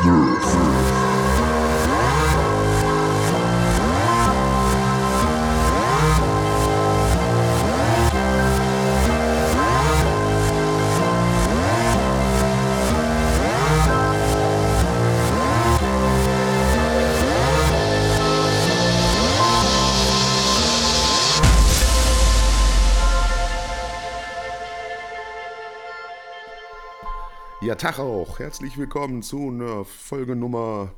Ja, Tag auch. Herzlich willkommen zu einer Folge Nummer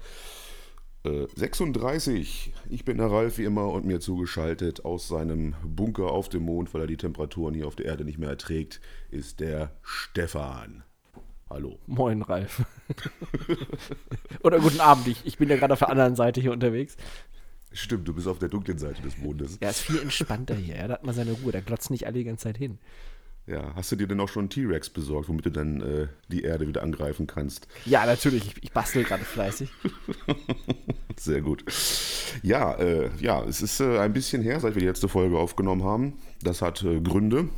äh, 36. Ich bin der Ralf wie immer und mir zugeschaltet aus seinem Bunker auf dem Mond, weil er die Temperaturen hier auf der Erde nicht mehr erträgt, ist der Stefan. Hallo. Moin, Ralf. Oder guten Abend. Ich, ich bin ja gerade auf der anderen Seite hier unterwegs. Stimmt, du bist auf der dunklen Seite des Mondes. Ja, ist viel entspannter hier. Ja, da hat man seine Ruhe. Da glotzt nicht alle die ganze Zeit hin. Ja, hast du dir denn auch schon einen T-Rex besorgt, womit du dann äh, die Erde wieder angreifen kannst? Ja, natürlich. Ich, ich bastel gerade fleißig. Sehr gut. Ja, äh, ja, es ist äh, ein bisschen her, seit wir die letzte Folge aufgenommen haben. Das hat äh, Gründe,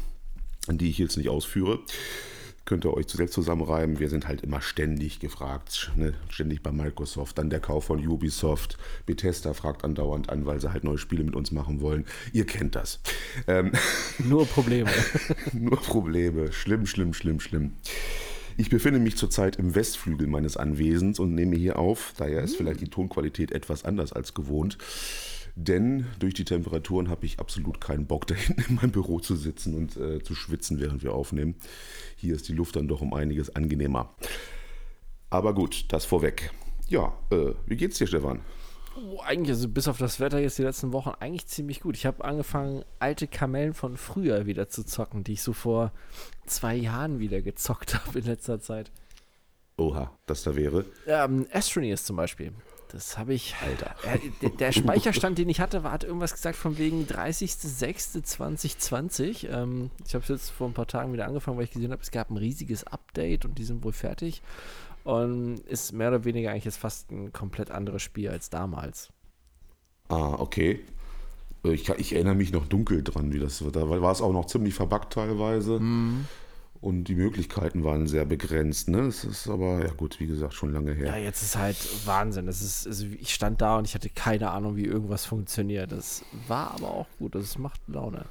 die ich jetzt nicht ausführe könnt ihr euch selbst zusammenreiben. Wir sind halt immer ständig gefragt, ne? ständig bei Microsoft, dann der Kauf von Ubisoft. Bethesda fragt andauernd an, weil sie halt neue Spiele mit uns machen wollen. Ihr kennt das. Ähm, nur Probleme. nur Probleme. Schlimm, schlimm, schlimm, schlimm. Ich befinde mich zurzeit im Westflügel meines Anwesens und nehme hier auf. Daher ist vielleicht die Tonqualität etwas anders als gewohnt. Denn durch die Temperaturen habe ich absolut keinen Bock, da hinten in meinem Büro zu sitzen und äh, zu schwitzen, während wir aufnehmen. Hier ist die Luft dann doch um einiges angenehmer. Aber gut, das vorweg. Ja, äh, wie geht's dir, Stefan? Oh, eigentlich, also bis auf das Wetter jetzt die letzten Wochen, eigentlich ziemlich gut. Ich habe angefangen, alte Kamellen von früher wieder zu zocken, die ich so vor zwei Jahren wieder gezockt habe in letzter Zeit. Oha, das da wäre? Ähm, Astroneers zum Beispiel. Das habe ich. Alter. Äh, der, Speicherstand, den ich hatte, war, hat irgendwas gesagt von wegen 30.06.2020. Ähm, ich habe es jetzt vor ein paar Tagen wieder angefangen, weil ich gesehen habe, es gab ein riesiges Update und die sind wohl fertig. Und ist mehr oder weniger eigentlich jetzt fast ein komplett anderes Spiel als damals. Ah, okay. Ich, ich erinnere mich noch dunkel dran, wie das war. Da war es auch noch ziemlich verbuggt teilweise. Mhm. Und die Möglichkeiten waren sehr begrenzt. Ne? Das ist aber, ja gut, wie gesagt, schon lange her. Ja, jetzt ist halt Wahnsinn. Das ist, also ich stand da und ich hatte keine Ahnung, wie irgendwas funktioniert. Das war aber auch gut. Das macht Laune.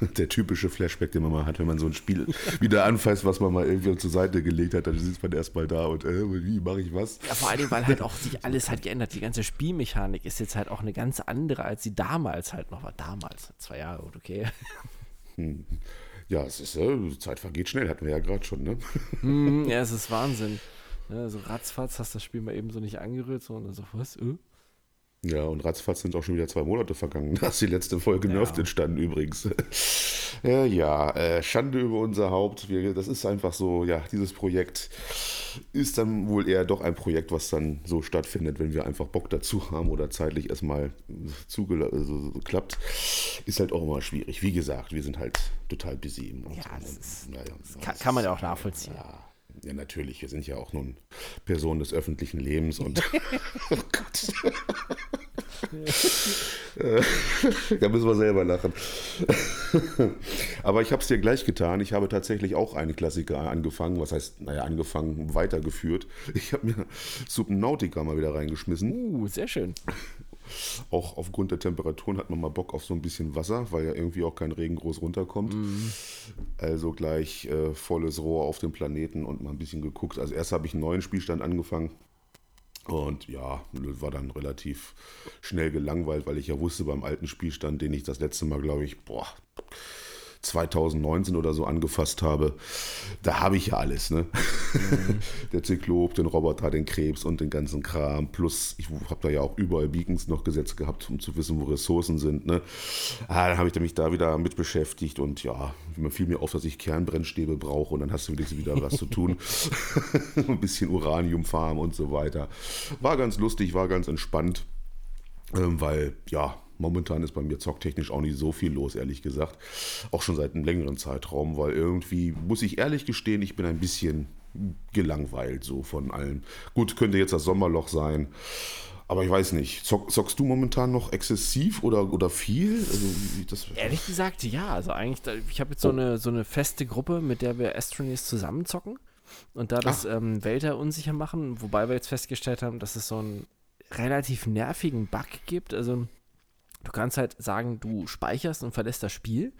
Der typische Flashback, den man mal hat, wenn man so ein Spiel wieder anfasst, was man mal irgendwie zur Seite gelegt hat, dann sitzt man erstmal da und äh, wie mache ich was? Ja, vor allem, weil halt auch sich alles hat geändert. Die ganze Spielmechanik ist jetzt halt auch eine ganz andere, als sie damals halt noch war. Damals, zwei Jahre, okay. Hm. Ja, es ist, äh, Zeit vergeht schnell, hatten wir ja gerade schon, ne? Mm, ja, es ist Wahnsinn. Ja, so ratzfatz hast das Spiel mal eben so nicht angerührt, sondern so, was? Äh? Ja, und ratzfatz sind auch schon wieder zwei Monate vergangen. Da ist die letzte Folge ja. Nerft entstanden übrigens. ja, ja äh, Schande über unser Haupt. Wir, das ist einfach so, ja, dieses Projekt ist dann wohl eher doch ein Projekt, was dann so stattfindet, wenn wir einfach Bock dazu haben oder zeitlich erstmal also, klappt. Ist halt auch immer schwierig. Wie gesagt, wir sind halt total busy. Ja, das, ist, ja, das kann, kann, man ja auch nachvollziehen. Ja. Ja, natürlich. Wir sind ja auch nun Personen des öffentlichen Lebens und. oh Gott. da müssen wir selber lachen. Aber ich habe es dir gleich getan. Ich habe tatsächlich auch einen Klassiker angefangen. Was heißt, naja, angefangen, weitergeführt. Ich habe mir Subnautica mal wieder reingeschmissen. Uh, sehr schön. Auch aufgrund der Temperaturen hat man mal Bock auf so ein bisschen Wasser, weil ja irgendwie auch kein Regen groß runterkommt. Mhm. Also gleich äh, volles Rohr auf dem Planeten und mal ein bisschen geguckt. Also erst habe ich einen neuen Spielstand angefangen. Und ja, war dann relativ schnell gelangweilt, weil ich ja wusste beim alten Spielstand, den ich das letzte Mal, glaube ich, boah, 2019 oder so angefasst habe, da habe ich ja alles. Ne? Mhm. Der Zyklop, den Roboter, den Krebs und den ganzen Kram. Plus, ich habe da ja auch überall Beacons noch gesetzt gehabt, um zu wissen, wo Ressourcen sind. Ne? Ah, dann habe ich mich da wieder mit beschäftigt und ja, man fiel mir auf, dass ich Kernbrennstäbe brauche und dann hast du wieder was zu tun. Ein bisschen Uranium farmen und so weiter. War ganz lustig, war ganz entspannt, ähm, weil ja, Momentan ist bei mir zocktechnisch auch nicht so viel los, ehrlich gesagt. Auch schon seit einem längeren Zeitraum, weil irgendwie, muss ich ehrlich gestehen, ich bin ein bisschen gelangweilt so von allem. Gut, könnte jetzt das Sommerloch sein. Aber ich weiß nicht, Zock, zockst du momentan noch exzessiv oder, oder viel? Also, Ehrlich gesagt, ja. Also eigentlich, ich habe jetzt so, oh. eine, so eine feste Gruppe, mit der wir Astroneers zusammen zocken. und da das ähm, Wälder unsicher machen, wobei wir jetzt festgestellt haben, dass es so einen relativ nervigen Bug gibt. Also du kannst halt sagen, du speicherst und verlässt das Spiel.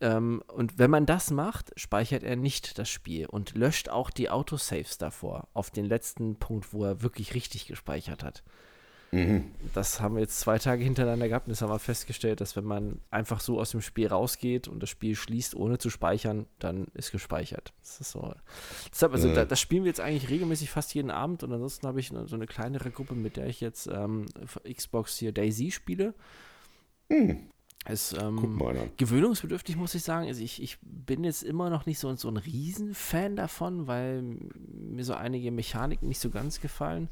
Ähm, und wenn man das macht, speichert er nicht das Spiel und löscht auch die Autosaves davor auf den letzten Punkt, wo er wirklich richtig gespeichert hat. Mhm. Das haben wir jetzt zwei Tage hintereinander gehabt und das haben wir festgestellt, dass wenn man einfach so aus dem Spiel rausgeht und das Spiel schließt, ohne zu speichern, dann ist gespeichert. Das ist so. Deshalb, also mhm. da, das spielen wir jetzt eigentlich regelmäßig fast jeden Abend und ansonsten habe ich so eine kleinere Gruppe, mit der ich jetzt ähm, Xbox hier Daisy spiele. Mhm. Ist ähm, gewöhnungsbedürftig, muss ich sagen. Also ich, ich bin jetzt immer noch nicht so, so ein Riesenfan davon, weil mir so einige Mechaniken nicht so ganz gefallen.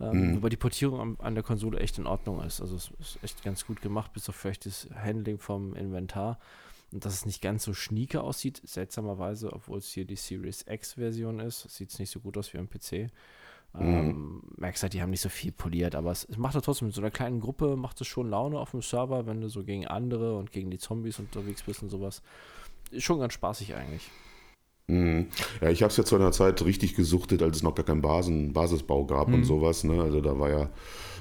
Ähm, mhm. Wobei die Portierung an, an, der Konsole echt in Ordnung ist. Also es ist echt ganz gut gemacht, bis auf vielleicht das Handling vom Inventar. Und dass es nicht ganz so schnieke aussieht, seltsamerweise, obwohl es hier die Series X-Version ist, sieht es nicht so gut aus wie am PC. Mhm. Ähm, merkst halt, die haben nicht so viel poliert, aber es, es macht ja trotzdem mit so einer kleinen Gruppe, macht es schon Laune auf dem Server, wenn du so gegen andere und gegen die Zombies unterwegs bist und sowas. Ist schon ganz spaßig eigentlich. Mhm. Ja, ich habe es ja zu einer Zeit richtig gesuchtet, als es noch gar keinen Basen, Basisbau gab mhm. und sowas. Ne? Also da war ja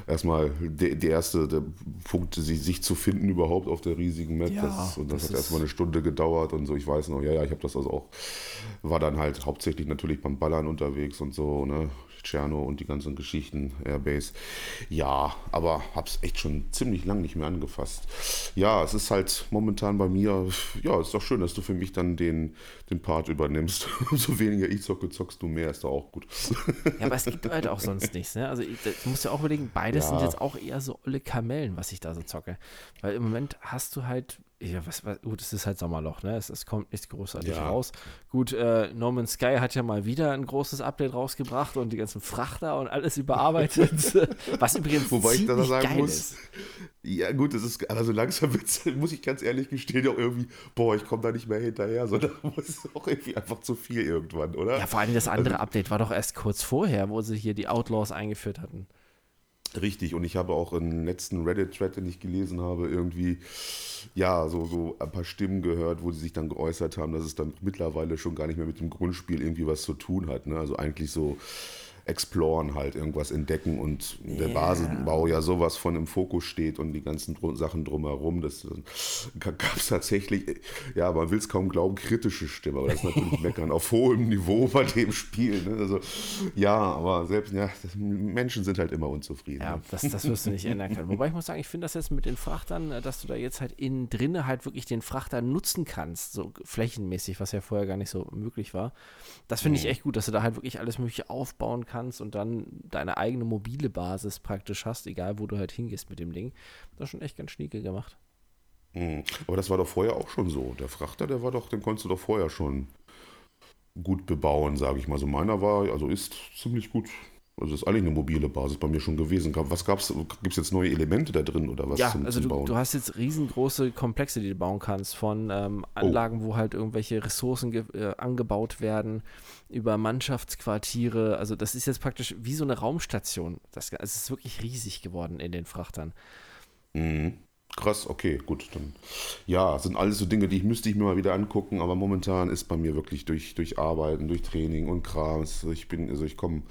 erstmal der, der erste der Punkt, sich, sich, zu finden überhaupt auf der riesigen Map. Ja, das, und das, das hat erstmal eine Stunde gedauert und so. Ich weiß noch, ja, ja, ich habe das also auch, war dann halt hauptsächlich natürlich beim Ballern unterwegs und so. Ne? Tscherno und die ganzen Geschichten, Airbase. Ja, aber hab's echt schon ziemlich lang nicht mehr angefasst. Ja, es ist halt momentan bei mir, ja, ist doch schön, dass du für mich dann den, den Part übernimmst. Umso weniger ich zocke, zockst du mehr, ist doch auch gut. Ja, aber es gibt halt auch sonst nichts, ne? Also, du musst ja auch überlegen, beides ja. sind jetzt auch eher so olle Kamellen, was ich da so zocke. Weil im Moment hast du halt ja, was, was, gut, es ist halt Sommerloch, ne? Es, es kommt nicht großartig ja. raus. Gut, äh, Norman Sky hat ja mal wieder ein großes Update rausgebracht und die ganzen Frachter und alles überarbeitet. was übrigens Wobei ich das sagen muss, ist. Ja, gut, es ist, also langsam muss ich ganz ehrlich gestehen, auch irgendwie, boah, ich komme da nicht mehr hinterher, sondern es ist auch irgendwie einfach zu viel irgendwann, oder? Ja, vor allem das andere also, Update war doch erst kurz vorher, wo sie hier die Outlaws eingeführt hatten. Richtig, und ich habe auch im letzten Reddit-Thread, den ich gelesen habe, irgendwie, ja, so, so ein paar Stimmen gehört, wo sie sich dann geäußert haben, dass es dann mittlerweile schon gar nicht mehr mit dem Grundspiel irgendwie was zu tun hat. Ne? Also eigentlich so exploren halt, irgendwas entdecken und yeah. der Basenbau ja sowas von im Fokus steht und die ganzen Sachen drumherum. Das gab es tatsächlich, ja, man will es kaum glauben, kritische Stimme, aber das ist natürlich Meckern auf hohem Niveau bei dem Spiel. Ne? Also, ja, aber selbst, ja, das, Menschen sind halt immer unzufrieden. Ja, ne? das, das wirst du nicht ändern können. Wobei ich muss sagen, ich finde das jetzt mit den Frachtern, dass du da jetzt halt innen drinne halt wirklich den Frachter nutzen kannst, so flächenmäßig, was ja vorher gar nicht so möglich war. Das finde ich mhm. echt gut, dass du da halt wirklich alles Mögliche aufbauen kannst kannst und dann deine eigene mobile Basis praktisch hast, egal wo du halt hingehst mit dem Ding. Das ist schon echt ganz schnieke gemacht. Mhm. Aber das war doch vorher auch schon so. Der Frachter, der war doch, den konntest du doch vorher schon gut bebauen, sage ich mal. So meiner war, also ist ziemlich gut also das ist eigentlich eine mobile Basis bei mir schon gewesen. Was gab's? Gibt es jetzt neue Elemente da drin oder was ja, zum, also zum du, du, hast jetzt riesengroße Komplexe, die du bauen kannst, von ähm, oh. Anlagen, oh. wo halt irgendwelche Ressourcen äh, angebaut werden, über Mannschaftsquartiere. Also das ist jetzt praktisch wie so eine Raumstation. Das, es ist wirklich riesig geworden in den Frachtern. Mhm. Krass, okay, gut. Dann, ja, sind alles so Dinge, die ich müsste ich mir mal wieder angucken, aber momentan ist bei mir wirklich durch, durch Arbeiten, durch Training und Kram. Ich bin, also ich komme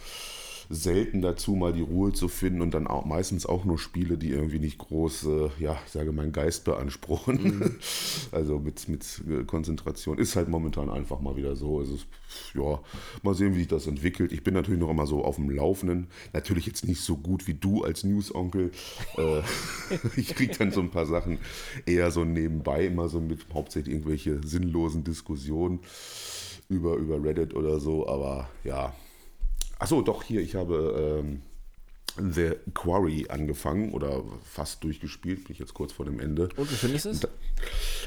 selten dazu, mal die Ruhe zu finden und dann auch meistens auch nur Spiele, die irgendwie nicht groß, äh, ja, ich sage meinen Geist beanspruchen. Mhm. also mit, mit äh, Konzentration ist halt momentan einfach mal wieder so. Also, ja, mal sehen, wie sich das entwickelt. Ich bin natürlich noch immer so auf dem Laufenden. Natürlich jetzt nicht so gut wie du als News-Onkel. Äh, ich kriege dann so ein paar Sachen eher so nebenbei, immer so mit hauptsächlich irgendwelche sinnlosen Diskussionen über, über Reddit oder so. Aber ja, Achso, doch, hier, ich habe ähm, The Quarry angefangen oder fast durchgespielt, bin ich jetzt kurz vor dem Ende. Und wie findest du es?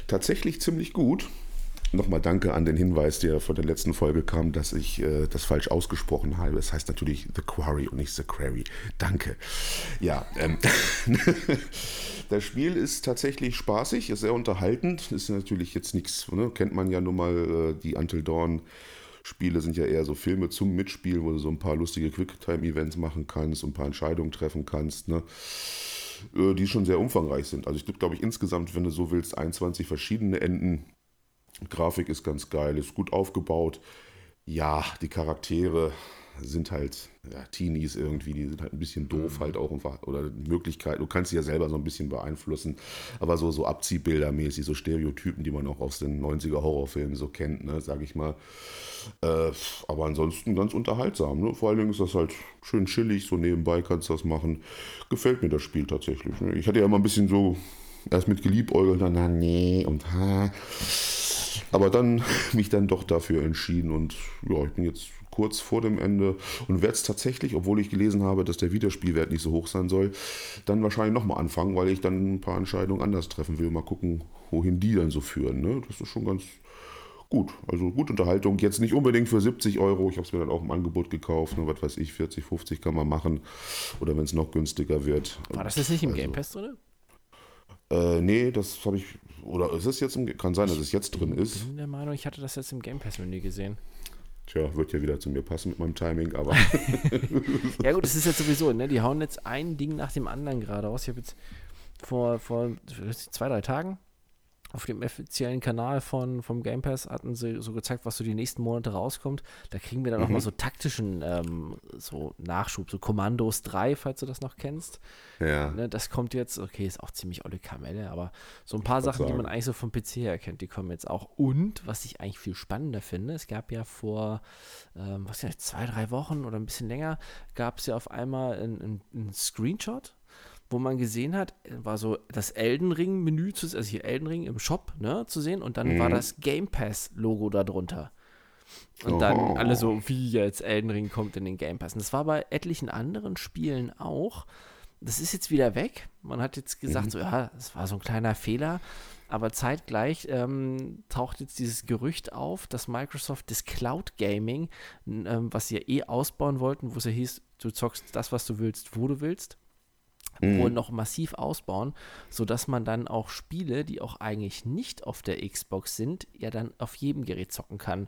Tatsächlich ziemlich gut. Nochmal danke an den Hinweis, der von der letzten Folge kam, dass ich äh, das falsch ausgesprochen habe. Es das heißt natürlich The Quarry und nicht The Quarry. Danke. Ja, ähm, das Spiel ist tatsächlich spaßig, ist sehr unterhaltend. Ist natürlich jetzt nichts, ne? kennt man ja nun mal äh, die Until Dawn Spiele sind ja eher so Filme zum Mitspielen, wo du so ein paar lustige Quicktime-Events machen kannst und ein paar Entscheidungen treffen kannst, ne? Äh, die schon sehr umfangreich sind. Also ich glaube, ich insgesamt, wenn du so willst, 21 verschiedene Enden. Grafik ist ganz geil, ist gut aufgebaut. Ja, die Charaktere sind halt ja, Teenies irgendwie, die sind halt ein bisschen doof mhm. halt auch oder Möglichkeiten, du kannst sie ja selber so ein bisschen beeinflussen, aber so, so Abziehbildermäßig, so Stereotypen, die man auch aus den 90er Horrorfilmen so kennt, ne, sag ich mal. Äh, aber ansonsten ganz unterhaltsam, ne? Vor allen Dingen ist das halt schön chillig, so nebenbei kannst du das machen. Gefällt mir das Spiel tatsächlich. Ne? Ich hatte ja immer ein bisschen so erst mit geliebäugelt, dann, na nee und ha. Aber dann mich dann doch dafür entschieden und ja, ich bin jetzt kurz vor dem Ende und werde es tatsächlich, obwohl ich gelesen habe, dass der Wiederspielwert nicht so hoch sein soll, dann wahrscheinlich nochmal anfangen, weil ich dann ein paar Entscheidungen anders treffen will. Mal gucken, wohin die dann so führen. Ne? Das ist schon ganz gut. Also gute Unterhaltung. Jetzt nicht unbedingt für 70 Euro. Ich habe es mir dann auch im Angebot gekauft. Ne? Was weiß ich, 40, 50 kann man machen. Oder wenn es noch günstiger wird. War das jetzt nicht im also, Game Pass drin? Äh, nee, das habe ich. Oder ist es jetzt im. Kann sein, dass es jetzt drin ist. Ich bin der Meinung, ich hatte das jetzt im Game Pass-Menü gesehen. Tja, wird ja wieder zu mir passen mit meinem Timing, aber. ja, gut, das ist jetzt sowieso, ne? Die hauen jetzt ein Ding nach dem anderen gerade aus. Ich habe jetzt vor, vor zwei, drei Tagen auf dem offiziellen Kanal von, vom Game Pass hatten sie so gezeigt, was so die nächsten Monate rauskommt. Da kriegen wir dann mhm. nochmal so taktischen ähm, so Nachschub, so Kommandos 3, falls du das noch kennst. Ja. Ne, das kommt jetzt, okay, ist auch ziemlich olle Kamelle, aber so ein paar Sachen, sagen. die man eigentlich so vom PC her kennt, die kommen jetzt auch. Und, was ich eigentlich viel spannender finde, es gab ja vor, ähm, was ja, zwei, drei Wochen oder ein bisschen länger, gab es ja auf einmal einen Screenshot wo man gesehen hat, war so das Elden Ring Menü, zu, also hier Elden Ring im Shop, ne, zu sehen und dann mhm. war das Game Pass Logo da drunter. Und oh. dann alle so, wie jetzt Elden Ring kommt in den Game Pass. Und das war bei etlichen anderen Spielen auch. Das ist jetzt wieder weg. Man hat jetzt gesagt, mhm. so, ja, das war so ein kleiner Fehler. Aber zeitgleich ähm, taucht jetzt dieses Gerücht auf, dass Microsoft das Cloud Gaming, ähm, was sie ja eh ausbauen wollten, wo es ja hieß, du zockst das, was du willst, wo du willst, mhm. wohl noch massiv ausbauen, sodass man dann auch Spiele, die auch eigentlich nicht auf der Xbox sind, ja dann auf jedem Gerät zocken kann.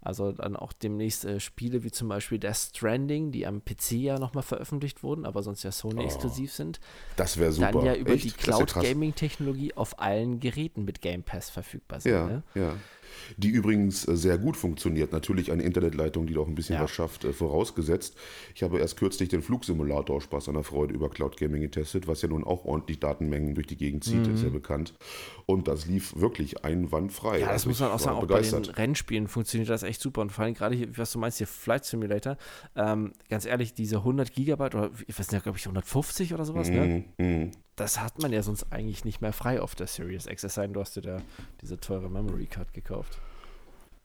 Also dann auch demnächst äh, Spiele wie zum Beispiel Death Stranding, die am PC ja nochmal veröffentlicht wurden, aber sonst ja Sony-exklusiv oh, sind. Das wäre super. Dann ja über Echt? die Cloud-Gaming-Technologie auf allen Geräten mit Game Pass verfügbar sind. Ja, ne? ja die übrigens äh, sehr gut funktioniert. Natürlich eine Internetleitung, die doch ein bisschen ja. was schafft, äh, vorausgesetzt. Ich habe erst kürzlich den Flugsimulator Spaß an der Freude über Cloud Gaming getestet, was ja nun auch ordentlich Datenmengen durch die Gegend zieht, mhm. ist ja bekannt. Und das lief wirklich einwandfrei. Ja, das also muss man auch sagen, auch begeistert. bei den Rennspielen funktioniert das echt super. Und vor allem gerade hier, was du meinst, hier Flight Simulator, ähm, ganz ehrlich, diese 100 Gigabyte oder ich weiß nicht, glaube ich 150 oder sowas, ne? mhm. Das hat man ja sonst eigentlich nicht mehr frei auf der Series X, es sei denn, du hast dir da diese teure Memory Card gekauft.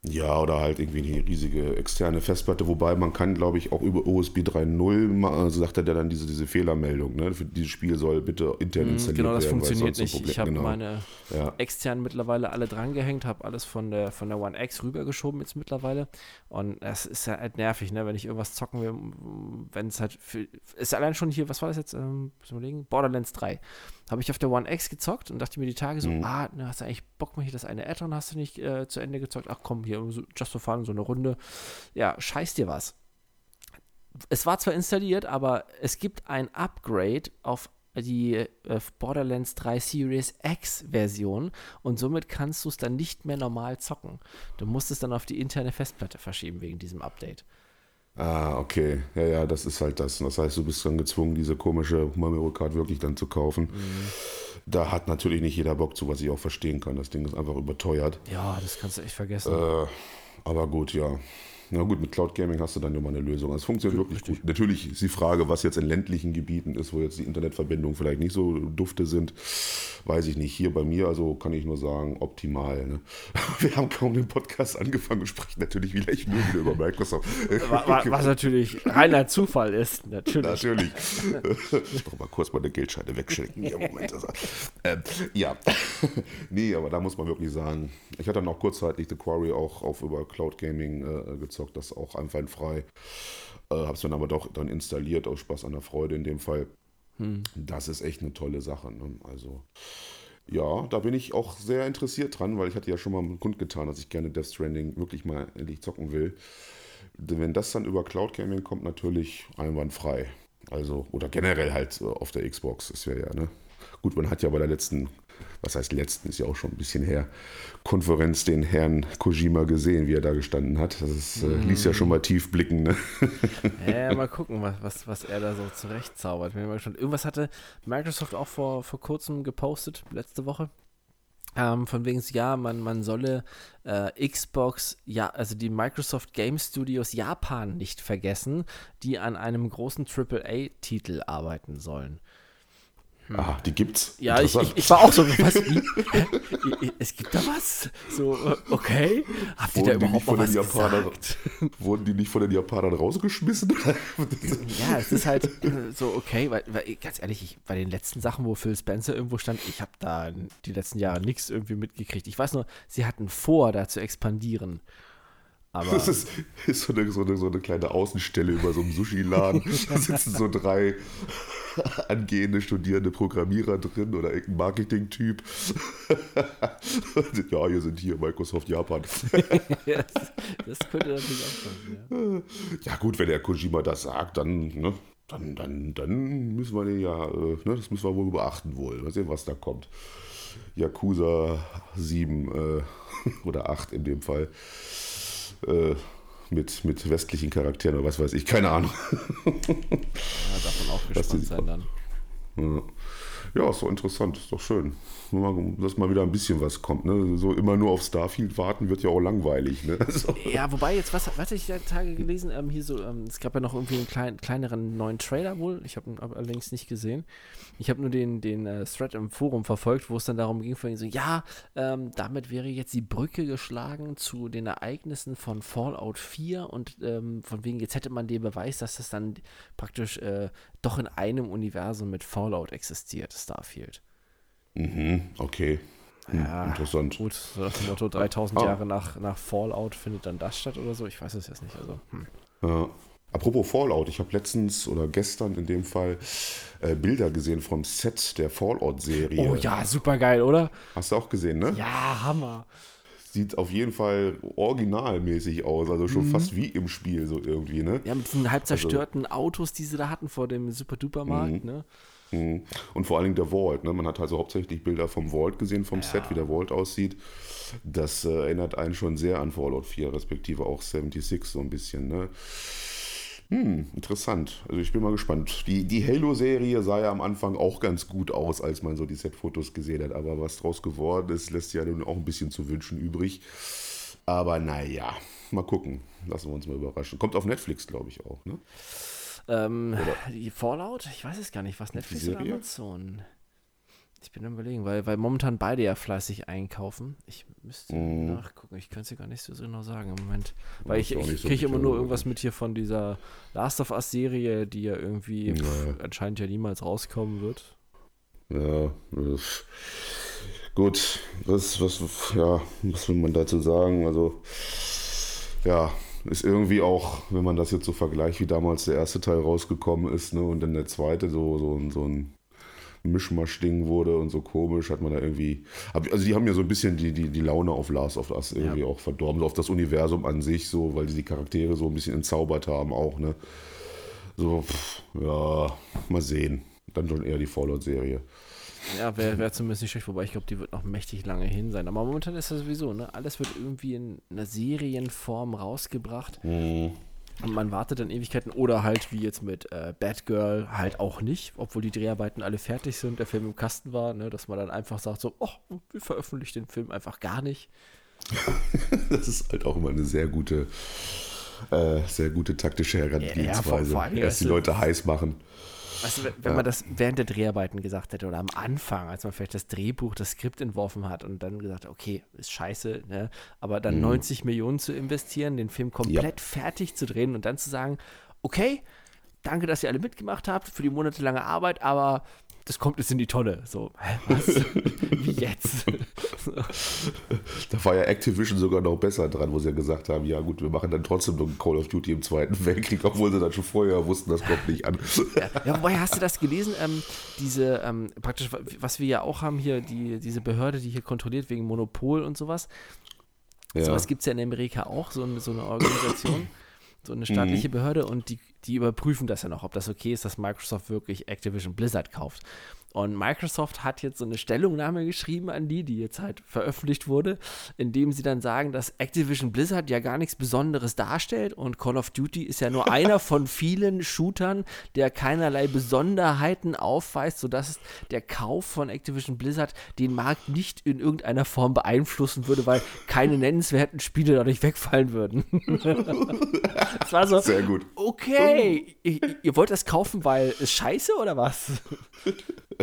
Ja, oder halt irgendwie eine riesige externe Festplatte, wobei man kann, glaube ich, auch über USB 3.0, also sagt er dann diese, diese Fehlermeldung, ne? Für dieses Spiel soll bitte intern mhm, installiert werden. Genau, das werden, funktioniert nicht. Problem, ich habe genau. meine ja. externen mittlerweile alle drangehängt, habe alles von der, von der One X rübergeschoben jetzt mittlerweile. Und es ist ja halt nervig, ne? Wenn ich irgendwas zocken will, wenn es halt für, ist allein schon hier, was war das jetzt? Ähm, überlegen? Borderlands 3 habe ich auf der One X gezockt und dachte mir die Tage so, mhm. ah, ne, hast du eigentlich Bock mal hier das eine Add-on, hast du nicht äh, zu Ende gezockt? Ach komm, hier, so, just for fun, so eine Runde. Ja, scheiß dir was. Es war zwar installiert, aber es gibt ein Upgrade auf die äh, Borderlands 3 Series X Version und somit kannst du es dann nicht mehr normal zocken. Du musst es dann auf die interne Festplatte verschieben wegen diesem Update. Ah, okay. Ja, ja, das ist halt das. Das heißt, du bist dann gezwungen, diese komische Memory Card wirklich dann zu kaufen. Mhm. Da hat natürlich nicht jeder Bock zu, was ich auch verstehen kann. Das Ding ist einfach überteuert. Ja, das kannst du echt vergessen. Äh, aber gut, ja. Na gut, mit Cloud Gaming hast du dann immer eine Lösung. Es funktioniert wirklich Richtig. gut. Natürlich ist die Frage, was jetzt in ländlichen Gebieten ist, wo jetzt die Internetverbindungen vielleicht nicht so dufte sind, weiß ich nicht. Hier bei mir, also kann ich nur sagen, optimal. Ne? Wir haben kaum den Podcast angefangen und sprechen natürlich wieder, ich nur wieder über Microsoft. Was, was natürlich reiner Zufall ist, natürlich. Natürlich. Ich brauche mal kurz meine Geldscheine wegschenken. Ja, Moment. Also, äh, ja. nee, aber da muss man wirklich sagen, ich hatte dann auch kurzzeitig The Quarry auch auf über Cloud Gaming äh, gezockt gezockt, das auch einwandfrei. Äh, habe es dann aber doch dann installiert, aus Spaß an der Freude in dem Fall. Hm. Das ist echt eine tolle Sache. Ne? Also ja, da bin ich auch sehr interessiert dran, weil ich hatte ja schon mal kundgetan, dass ich gerne Death Stranding wirklich mal endlich zocken will. Wenn das dann über Cloud Gaming kommt, natürlich einwandfrei. Also, oder generell halt auf der Xbox, das wäre ja, ne? Gut, man hat ja bei der letzten was heißt letzten, ist ja auch schon ein bisschen her, Konferenz den Herrn Kojima gesehen, wie er da gestanden hat. Das ist, äh, ließ ja schon mal tief blicken. Ne? Ja, mal gucken, was, was, was er da so zurechtzaubert. Irgendwas hatte Microsoft auch vor, vor kurzem gepostet, letzte Woche. Ähm, von wegen, ja, man, man solle äh, Xbox, ja, also die Microsoft Game Studios Japan nicht vergessen, die an einem großen AAA-Titel arbeiten sollen. Hm. Ah, die gibt's. Ja, ich, ich, ich, war auch so, was, wie? es gibt da was? So, okay. Habt ihr da überhaupt noch was Japanern, gesagt? Wurden die nicht von den Japanern rausgeschmissen? ja, es ist halt äh, so, okay, weil, weil ganz ehrlich, ich, bei den letzten Sachen, wo Phil Spencer irgendwo stand, ich habe da die letzten Jahre nichts irgendwie mitgekriegt. Ich weiß nur, sie hatten vor, da zu expandieren. Aber das ist, ist so, eine, so, eine, so, eine, kleine Außenstelle über so einem Sushi-Laden. da sitzen so drei angehende studierende Programmierer drin oder irgendein Marketing-Typ. ja, hier sind hier Microsoft Japan. das, das, könnte natürlich auch sein. Ja. ja. gut, wenn der Kojima das sagt, dann, ne, dann, dann, dann müssen wir den ja, äh, ne, das müssen wir wohl beachten wohl. Mal sehen, was da kommt. Yakuza 7 äh, oder 8 in dem Fall äh, mit, mit westlichen Charakteren oder was weiß ich, keine Ahnung. ja, davon auch gespannt sein dann. Ja. Ja, ist doch interessant, ist doch schön. Dass mal wieder ein bisschen was kommt. Ne? So immer nur auf Starfield warten wird ja auch langweilig. Ne? So. Ja, wobei jetzt, was, was ich die Tage gelesen, ähm, hier so, ähm, es gab ja noch irgendwie einen klein, kleineren neuen Trailer wohl. Ich habe ihn allerdings nicht gesehen. Ich habe nur den, den äh, Thread im Forum verfolgt, wo es dann darum ging, von so, ja, ähm, damit wäre jetzt die Brücke geschlagen zu den Ereignissen von Fallout 4 und ähm, von wegen, jetzt hätte man den Beweis, dass das dann praktisch äh, doch in einem Universum mit Fallout existiert, Starfield. Mhm, okay. Hm, ja, interessant. Gut, so das Motto 3000 ah. Jahre nach, nach Fallout findet dann das statt oder so. Ich weiß es jetzt nicht. Also, hm. ja. Apropos Fallout, ich habe letztens oder gestern in dem Fall äh, Bilder gesehen vom Set der Fallout-Serie. Oh ja, super geil, oder? Hast du auch gesehen, ne? Ja, Hammer. Sieht auf jeden Fall originalmäßig aus, also schon mhm. fast wie im Spiel so irgendwie, ne? Ja, mit diesen halb also zerstörten also, Autos, die sie da hatten vor dem Super-Duper-Markt, mhm. ne? Mhm. Und vor allen Dingen der Vault. Ne? Man hat also hauptsächlich Bilder vom Vault gesehen, vom ja. Set, wie der Vault aussieht. Das äh, erinnert einen schon sehr an Fallout 4, respektive auch 76 so ein bisschen. Ne? Hm, interessant. Also ich bin mal gespannt. Die, die Halo-Serie sah ja am Anfang auch ganz gut aus, als man so die Set-Fotos gesehen hat. Aber was draus geworden ist, lässt ja nun auch ein bisschen zu wünschen übrig. Aber naja, mal gucken. Lassen wir uns mal überraschen. Kommt auf Netflix, glaube ich, auch. Ne? Ähm, die Fallout? Ich weiß es gar nicht. Was Netflix oder Amazon? Ich bin am überlegen, weil, weil momentan beide ja fleißig einkaufen. Ich müsste mm. nachgucken. Ich könnte es dir gar nicht so genau sagen im Moment. Weil ich, ich, so kriege immer nur irgendwas mit hier von dieser Last of Us Serie, die ja irgendwie ja. Pf, anscheinend ja niemals rauskommen wird. Ja, das, gut. Was, was, ja, was will man dazu sagen? Also, ja, ist irgendwie auch, wenn man das jetzt so vergleicht, wie damals der erste Teil rausgekommen ist, ne, und dann der zweite so, so, so ein Mischmasch-Ding wurde und so komisch, hat man da irgendwie. Also die haben ja so ein bisschen die, die, die Laune auf Last of Us irgendwie ja. auch verdorben, so auf das Universum an sich, so, weil die die Charaktere so ein bisschen entzaubert haben auch, ne? So, pff, ja, mal sehen. Dann schon eher die Fallout-Serie. Ja, wäre wär zumindest nicht schlecht, wobei ich glaube, die wird noch mächtig lange hin sein. Aber momentan ist das sowieso, ne? Alles wird irgendwie in einer Serienform rausgebracht. Mhm. Und man wartet dann Ewigkeiten oder halt wie jetzt mit äh, Batgirl halt auch nicht, obwohl die Dreharbeiten alle fertig sind, der Film im Kasten war, ne, dass man dann einfach sagt so, oh, wir veröffentlichen den Film einfach gar nicht. das ist halt auch immer eine sehr gute, äh, sehr gute taktische Herangehensweise. Ja, Erst die Leute heiß machen. Weißt du, wenn ja. man das während der Dreharbeiten gesagt hätte oder am Anfang, als man vielleicht das Drehbuch, das Skript entworfen hat und dann gesagt, okay, ist scheiße, ne? aber dann mhm. 90 Millionen zu investieren, den Film komplett ja. fertig zu drehen und dann zu sagen, okay, danke, dass ihr alle mitgemacht habt für die monatelange Arbeit, aber das kommt jetzt in die Tonne. So, hä, was? Wie jetzt? da war ja Activision sogar noch besser dran, wo sie ja gesagt haben, ja gut, wir machen dann trotzdem noch Call of Duty im Zweiten Weltkrieg, obwohl sie dann schon vorher wussten, das kommt nicht an. ja, ja wobei, hast du das gelesen? Ähm, diese, ähm, praktisch, was wir ja auch haben hier, die, diese Behörde, die hier kontrolliert wegen Monopol und sowas. Ja. Sowas gibt es ja in Amerika auch, so eine, so eine Organisation so eine staatliche mhm. Behörde und die, die überprüfen das ja noch, ob das okay ist, dass Microsoft wirklich Activision Blizzard kauft. Und Microsoft hat jetzt so eine Stellungnahme geschrieben an die, die jetzt halt veröffentlicht wurde, indem sie dann sagen, dass Activision Blizzard ja gar nichts Besonderes darstellt und Call of Duty ist ja nur einer von vielen Shootern, der keinerlei Besonderheiten aufweist, sodass der Kauf von Activision Blizzard den Markt nicht in irgendeiner Form beeinflussen würde, weil keine nennenswerten Spiele dadurch wegfallen würden. das war so, Sehr gut. okay, ihr, ihr wollt das kaufen, weil es scheiße oder was?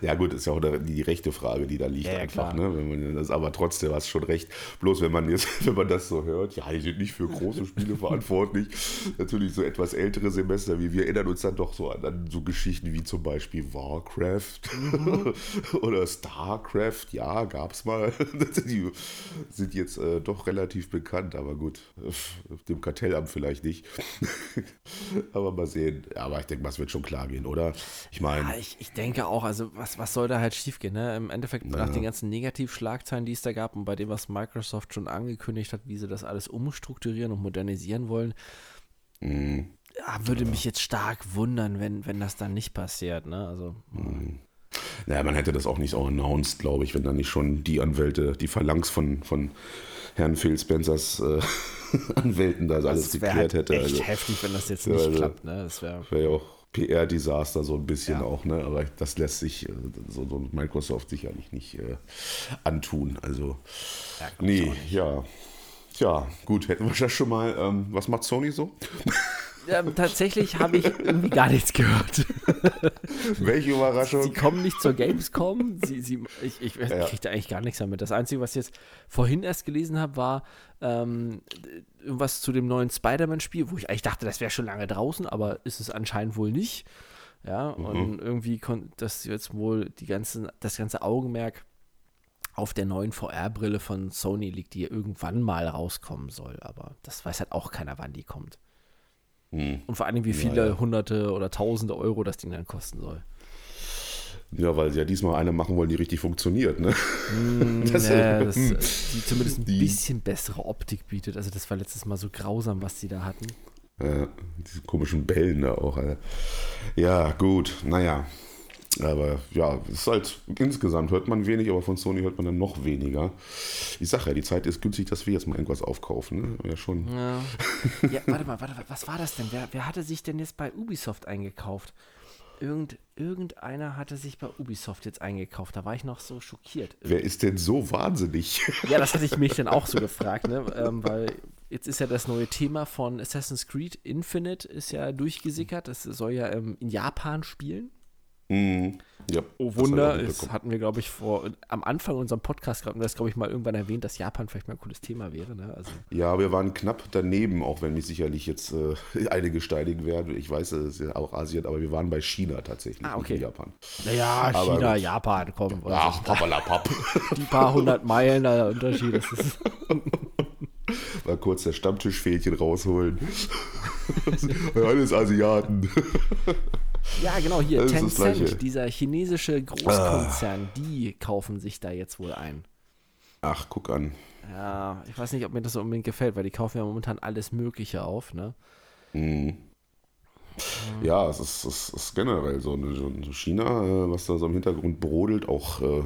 Ja, gut, ist ja auch die rechte Frage, die da liegt, Ja, einfach. klar. Ne? Wenn man das, aber trotzdem hast du schon recht. Bloß wenn man jetzt, wenn man das so hört, ja, die sind nicht für große Spiele verantwortlich. Natürlich so etwas ältere Semester wie wir erinnern uns dann doch so an, an so Geschichten wie zum Beispiel Warcraft Mhm. oder Starcraft. Ja, gab's mal. die sind jetzt äh, doch relativ bekannt, aber gut, dem Kartellamt vielleicht nicht. aber mal sehen. Aber ich denke, es wird schon klar gehen, oder? Ich meine. Ja, ich, ich denke auch, also was, was soll da halt schiefgehen, ne? Im Endeffekt nach den ganzen Negativschlagzeilen, die es da gab und bei dem, was Microsoft schon angekündigt hat, wie sie das alles umstrukturieren und modernisieren wollen, Mhm. ja, würde mich jetzt stark wundern, wenn, wenn das dann nicht passiert, ne? Also, Naja, man hätte das auch nicht so announced, glaube ich, wenn da nicht schon die Anwälte, die Phalanx von, von Herrn Phil Spencers äh, Anwälten da alles das wäre geklärt halt hätte. echt Also, heftig, wenn das jetzt Ja, nicht also- klappt, ne? Das wäre wäre ja auch PR-Desaster so ein bisschen Ja. auch, ne? Aber das lässt sich äh, so, so Microsoft sicherlich nicht äh, antun. Also, Ja, nee, ja. Tja, gut, hätten wir das schon mal. Ähm, was macht Sony so? ähm, tatsächlich habe ich irgendwie gar nichts gehört. Welche Sie Überraschung? kommen nicht zur Gamescom. Sie, sie, ich ich Ja. kriege da eigentlich gar nichts damit. Das Einzige, was ich jetzt vorhin erst gelesen habe, war ähm, irgendwas zu dem neuen Spider-Man-Spiel, wo ich eigentlich dachte, das wäre schon lange draußen, aber ist es anscheinend wohl nicht. Ja, und irgendwie kommt das jetzt wohl die ganzen, das ganze Augenmerk auf der neuen VR-Brille von Sony liegt, die irgendwann mal rauskommen soll. Aber das weiß halt auch keiner, wann die kommt. Hm. Und vor allem, wie viele ja. hunderte oder tausende Euro das Ding dann kosten soll. Ja, weil sie ja diesmal eine machen wollen, die richtig funktioniert, ne? Das- ja, das, äh, die zumindest ein Die- bisschen bessere Optik bietet. Also das war letztes Mal so grausam, was sie da hatten. Ja, diese komischen Bällen da auch. Alter. Ja, gut, naja. Aber ja, es ist halt, insgesamt hört man wenig, aber von Sony hört man dann noch weniger. Ich sag ja, die Zeit ist günstig, dass wir jetzt mal irgendwas aufkaufen. Ne? Ja, schon. Ja. ja, warte mal, warte, mal, was war das denn? Wer, wer hatte sich denn jetzt bei Ubisoft eingekauft? Irgend, irgendeiner hatte sich bei Ubisoft jetzt eingekauft. Da war ich noch so schockiert. Wer ist denn so wahnsinnig? Ja, das hatte ich mich dann auch so gefragt, ne? ähm, weil jetzt ist ja das neue Thema von Assassin's Creed Infinite ist ja durchgesickert. Das soll ja ähm, in Japan spielen. Mhm. Ja, Oh das Wunder, mitbekommen. hatten wir, glaube ich, vor am Anfang unserem Podcast wir das, glaube ich, mal irgendwann erwähnt, dass Japan vielleicht mal ein cooles Thema wäre. Ne? Also, Ja, wir waren knapp daneben, auch wenn mich sicherlich jetzt äh, einige steinigen werden. Ich weiß, es ist ja auch Asien, aber wir waren bei China tatsächlich, Ah, okay. nicht in Japan. naja, Aber China, gut. Japan, komm. Ach, papalapap. die paar hundert Meilen, der Unterschied, das ist. Mal kurz das Stammtischfähnchen rausholen. Alles Asiaten. Ja, genau, hier, Tencent, dieser chinesische Großkonzern, die kaufen sich da jetzt wohl ein. Ach, guck an. Ja, ich weiß nicht, ob mir das so unbedingt gefällt, weil die kaufen ja momentan alles Mögliche auf, ne? Mhm. Ja, es ist, es ist generell so, China, äh, was da so im Hintergrund brodelt, auch äh,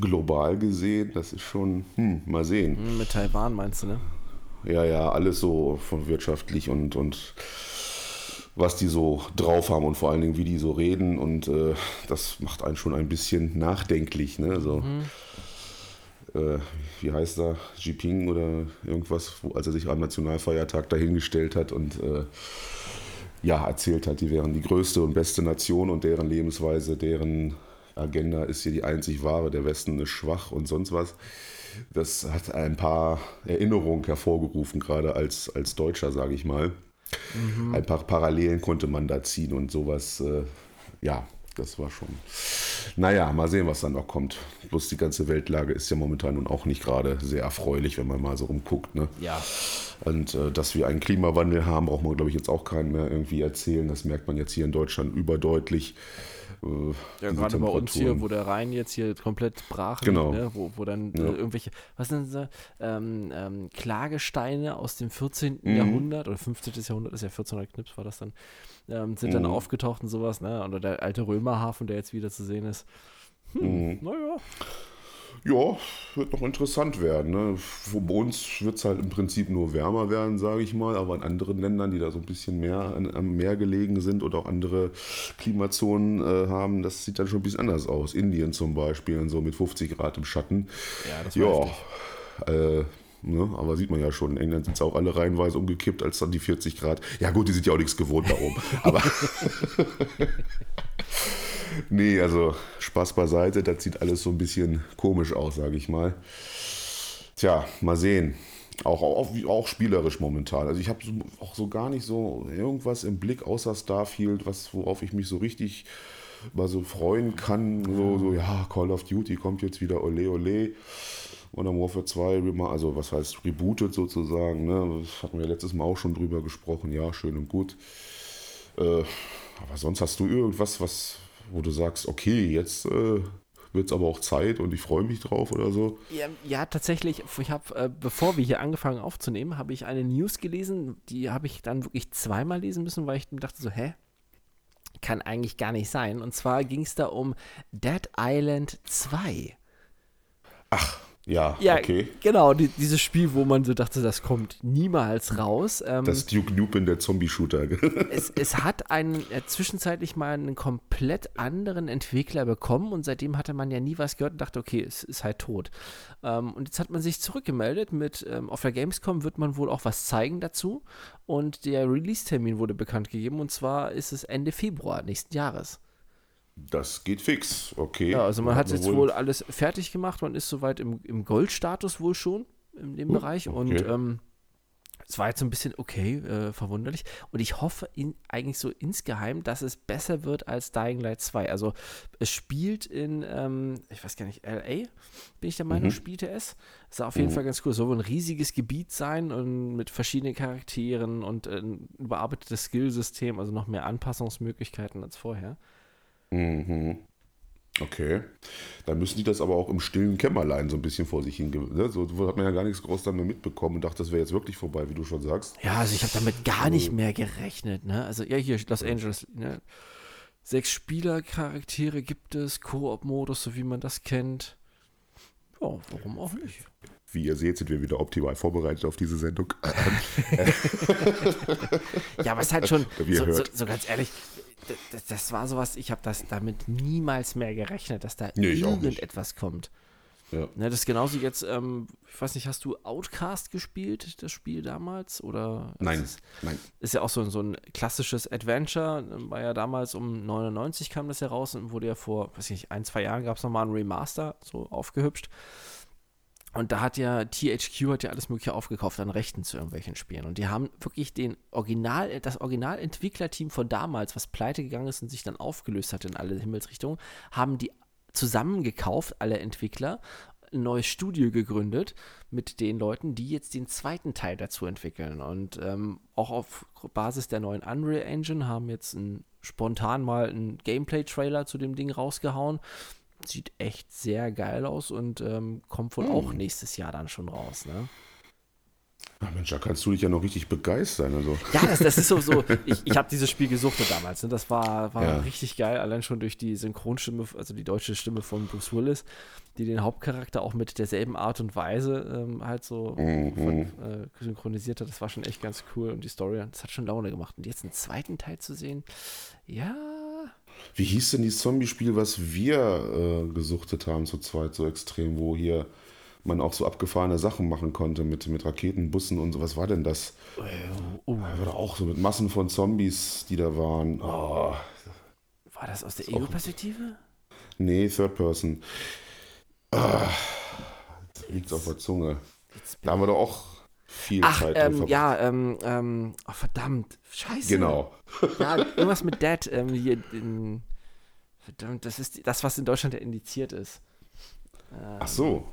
global gesehen, das ist schon, hm, mal sehen. Hm, Mit Taiwan meinst du, ne? Ja, ja, alles so von wirtschaftlich und, und was die so drauf haben und vor allen Dingen, wie die so reden und äh, das macht einen schon ein bisschen nachdenklich, ne? So, äh, wie heißt er? Jinping oder irgendwas, wo, als er sich am Nationalfeiertag dahingestellt hat und äh, ja, erzählt hat, die wären die größte und beste Nation und deren Lebensweise, deren Agenda ist hier die einzig wahre, der Westen ist schwach und sonst was. Das hat ein paar Erinnerungen hervorgerufen, gerade als, als Deutscher, sage ich mal. Ein paar Parallelen konnte man da ziehen und sowas, äh, ja, das war schon. Naja, mal sehen, was dann noch kommt. Bloß die ganze Weltlage ist ja momentan nun auch nicht gerade sehr erfreulich, wenn man mal so rumguckt. Ne? Ja. Und äh, dass wir einen Klimawandel haben, braucht man, glaube ich, jetzt auch keinen mehr irgendwie erzählen. Das merkt man jetzt hier in Deutschland überdeutlich. Ja, gerade bei uns hier, wo der Rhein jetzt hier komplett brach genau. ne? wo, wo dann ja. äh, irgendwelche, was sind sie, ähm, ähm, Klagesteine aus dem 14. Mhm. Jahrhundert oder 15. Jahrhundert, ist ja 1400 Knips war das dann, ähm, sind mhm. dann aufgetaucht und sowas, ne? Oder der alte Römerhafen, der jetzt wieder zu sehen ist. Hm, mhm. naja. Ja, wird noch interessant werden. Ne? Bei uns wird es halt im Prinzip nur wärmer werden, sage ich mal, aber in anderen Ländern, die da so ein bisschen mehr am Meer gelegen sind oder auch andere Klimazonen äh, haben, das sieht dann schon ein bisschen anders aus. Indien zum Beispiel, so mit 50 Grad im Schatten. Ja, das war ja, äh, Ne, aber sieht man ja schon, in England sind es auch alle reihenweise umgekippt, als dann die 40 Grad. Ja gut, die sind ja auch nichts gewohnt da oben. aber nee, also Spaß beiseite, das sieht alles so ein bisschen komisch aus, sage ich mal. Tja, mal sehen. Auch, auch, auch spielerisch momentan. Also ich habe auch so gar nicht so irgendwas im Blick außer Starfield, was, worauf ich mich so richtig mal so freuen kann. So, so ja, Call of Duty kommt jetzt wieder, ole ole. Modern Warfare 2, also was heißt rebootet sozusagen. Ne? Das hatten wir letztes Mal auch schon drüber gesprochen. Ja, schön und gut. Äh, aber sonst hast du irgendwas, was, wo du sagst, okay, jetzt äh, wird es aber auch Zeit und ich freue mich drauf oder so? Ja, ja tatsächlich. Ich habe, äh, bevor wir hier angefangen aufzunehmen, habe ich eine News gelesen, die habe ich dann wirklich zweimal lesen müssen, weil ich mir dachte so, hä? Kann eigentlich gar nicht sein. Und zwar ging es da um Dead Island 2. Ach, ja, ja, okay. Genau, die, dieses Spiel, wo man so dachte, das kommt niemals raus. Ähm, das Duke Nukem der Zombie-Shooter. es, es hat einen äh, zwischenzeitlich mal einen komplett anderen Entwickler bekommen und seitdem hatte man ja nie was gehört und dachte, okay, es ist halt tot. Ähm, und jetzt hat man sich zurückgemeldet mit, ähm, auf der Gamescom wird man wohl auch was zeigen dazu und der Release-Termin wurde bekannt gegeben und zwar ist es Ende Februar nächsten Jahres. Das geht fix, okay. Ja, also man hat jetzt wohl alles fertig gemacht, man ist soweit im, im Goldstatus wohl schon in dem uh, Bereich okay. und ähm, es war jetzt so ein bisschen okay, äh, verwunderlich. Und ich hoffe in, eigentlich so insgeheim, dass es besser wird als Dying Light 2. Also es spielt in, ähm, ich weiß gar nicht, LA, bin ich der Meinung, mhm. spielte es. Es sah auf jeden mhm. Fall ganz cool. Es soll wohl ein riesiges Gebiet sein und mit verschiedenen Charakteren und äh, ein überarbeitetes Skillsystem, also noch mehr Anpassungsmöglichkeiten als vorher. Mhm. Okay. Dann müssen die das aber auch im stillen Kämmerlein so ein bisschen vor sich hin. Ne? So hat man ja gar nichts groß mehr mitbekommen und dachte, das wäre jetzt wirklich vorbei, wie du schon sagst. Ja, also ich habe damit gar nicht also mehr gerechnet. Ne? Also ja, hier Los Angeles. Ne? Sechs Spielercharaktere gibt es, Koop-Modus, so wie man das kennt. Ja, warum auch nicht? Wie ihr seht, sind wir wieder optimal vorbereitet auf diese Sendung. ja, aber es ist halt schon, so, so, so, ganz ehrlich, das, war sowas, ich habe das damit niemals mehr gerechnet, dass da nee, irgendetwas kommt. Ja. Ne, das ist genauso jetzt, ähm, ich weiß nicht, hast du Outcast gespielt, das Spiel damals? Oder nein, ist, nein. Ist ja auch so, so ein klassisches Adventure, war ja damals um 99 kam das ja raus und wurde ja vor, weiß ich nicht, ein, zwei Jahren gab es nochmal ein Remaster, so aufgehübscht. Und da hat ja THQ hat ja alles Mögliche aufgekauft an Rechten zu irgendwelchen Spielen. Und die haben wirklich den Original, das Originalentwicklerteam von damals, was pleite gegangen ist und sich dann aufgelöst hat in alle Himmelsrichtungen, haben die zusammengekauft, alle Entwickler, ein neues Studio gegründet mit den Leuten, die jetzt den zweiten Teil dazu entwickeln. Und ähm, auch auf Basis der neuen Unreal Engine haben jetzt ein, spontan mal einen Gameplay-Trailer zu dem Ding rausgehauen sieht echt sehr geil aus und ähm, kommt wohl hm. auch nächstes Jahr dann schon raus. Ne? Ach Mensch, da kannst du dich ja noch richtig begeistern. Also. Ja, das, das ist so, so ich, ich habe dieses Spiel gesuchtet damals. Ne? Das war, war ja. richtig geil, allein schon durch die Synchronstimme, also die deutsche Stimme von Bruce Willis, die den Hauptcharakter auch mit derselben Art und Weise ähm, halt so mhm. von, äh, synchronisiert hat. Das war schon echt ganz cool und die Story, das hat schon Laune gemacht. Und jetzt einen zweiten Teil zu sehen, ja, wie hieß denn dieses Zombie-Spiel, was wir äh, gesuchtet haben zu zweit so extrem, wo hier man auch so abgefahrene Sachen machen konnte mit, mit Raketenbussen und so. Was war denn das? Oh, oh. War auch so mit Massen von Zombies, die da waren. Oh. War das aus der Ego-Perspektive? Nee, Third Person. Ah, liegt auf der Zunge. Da haben wir doch auch viel Ach, Zeit ähm, ja, ähm, ähm, oh, verdammt, scheiße. Genau. Ja, irgendwas mit Dead, ähm, hier, in, verdammt, das ist das, was in Deutschland ja indiziert ist. Ach so.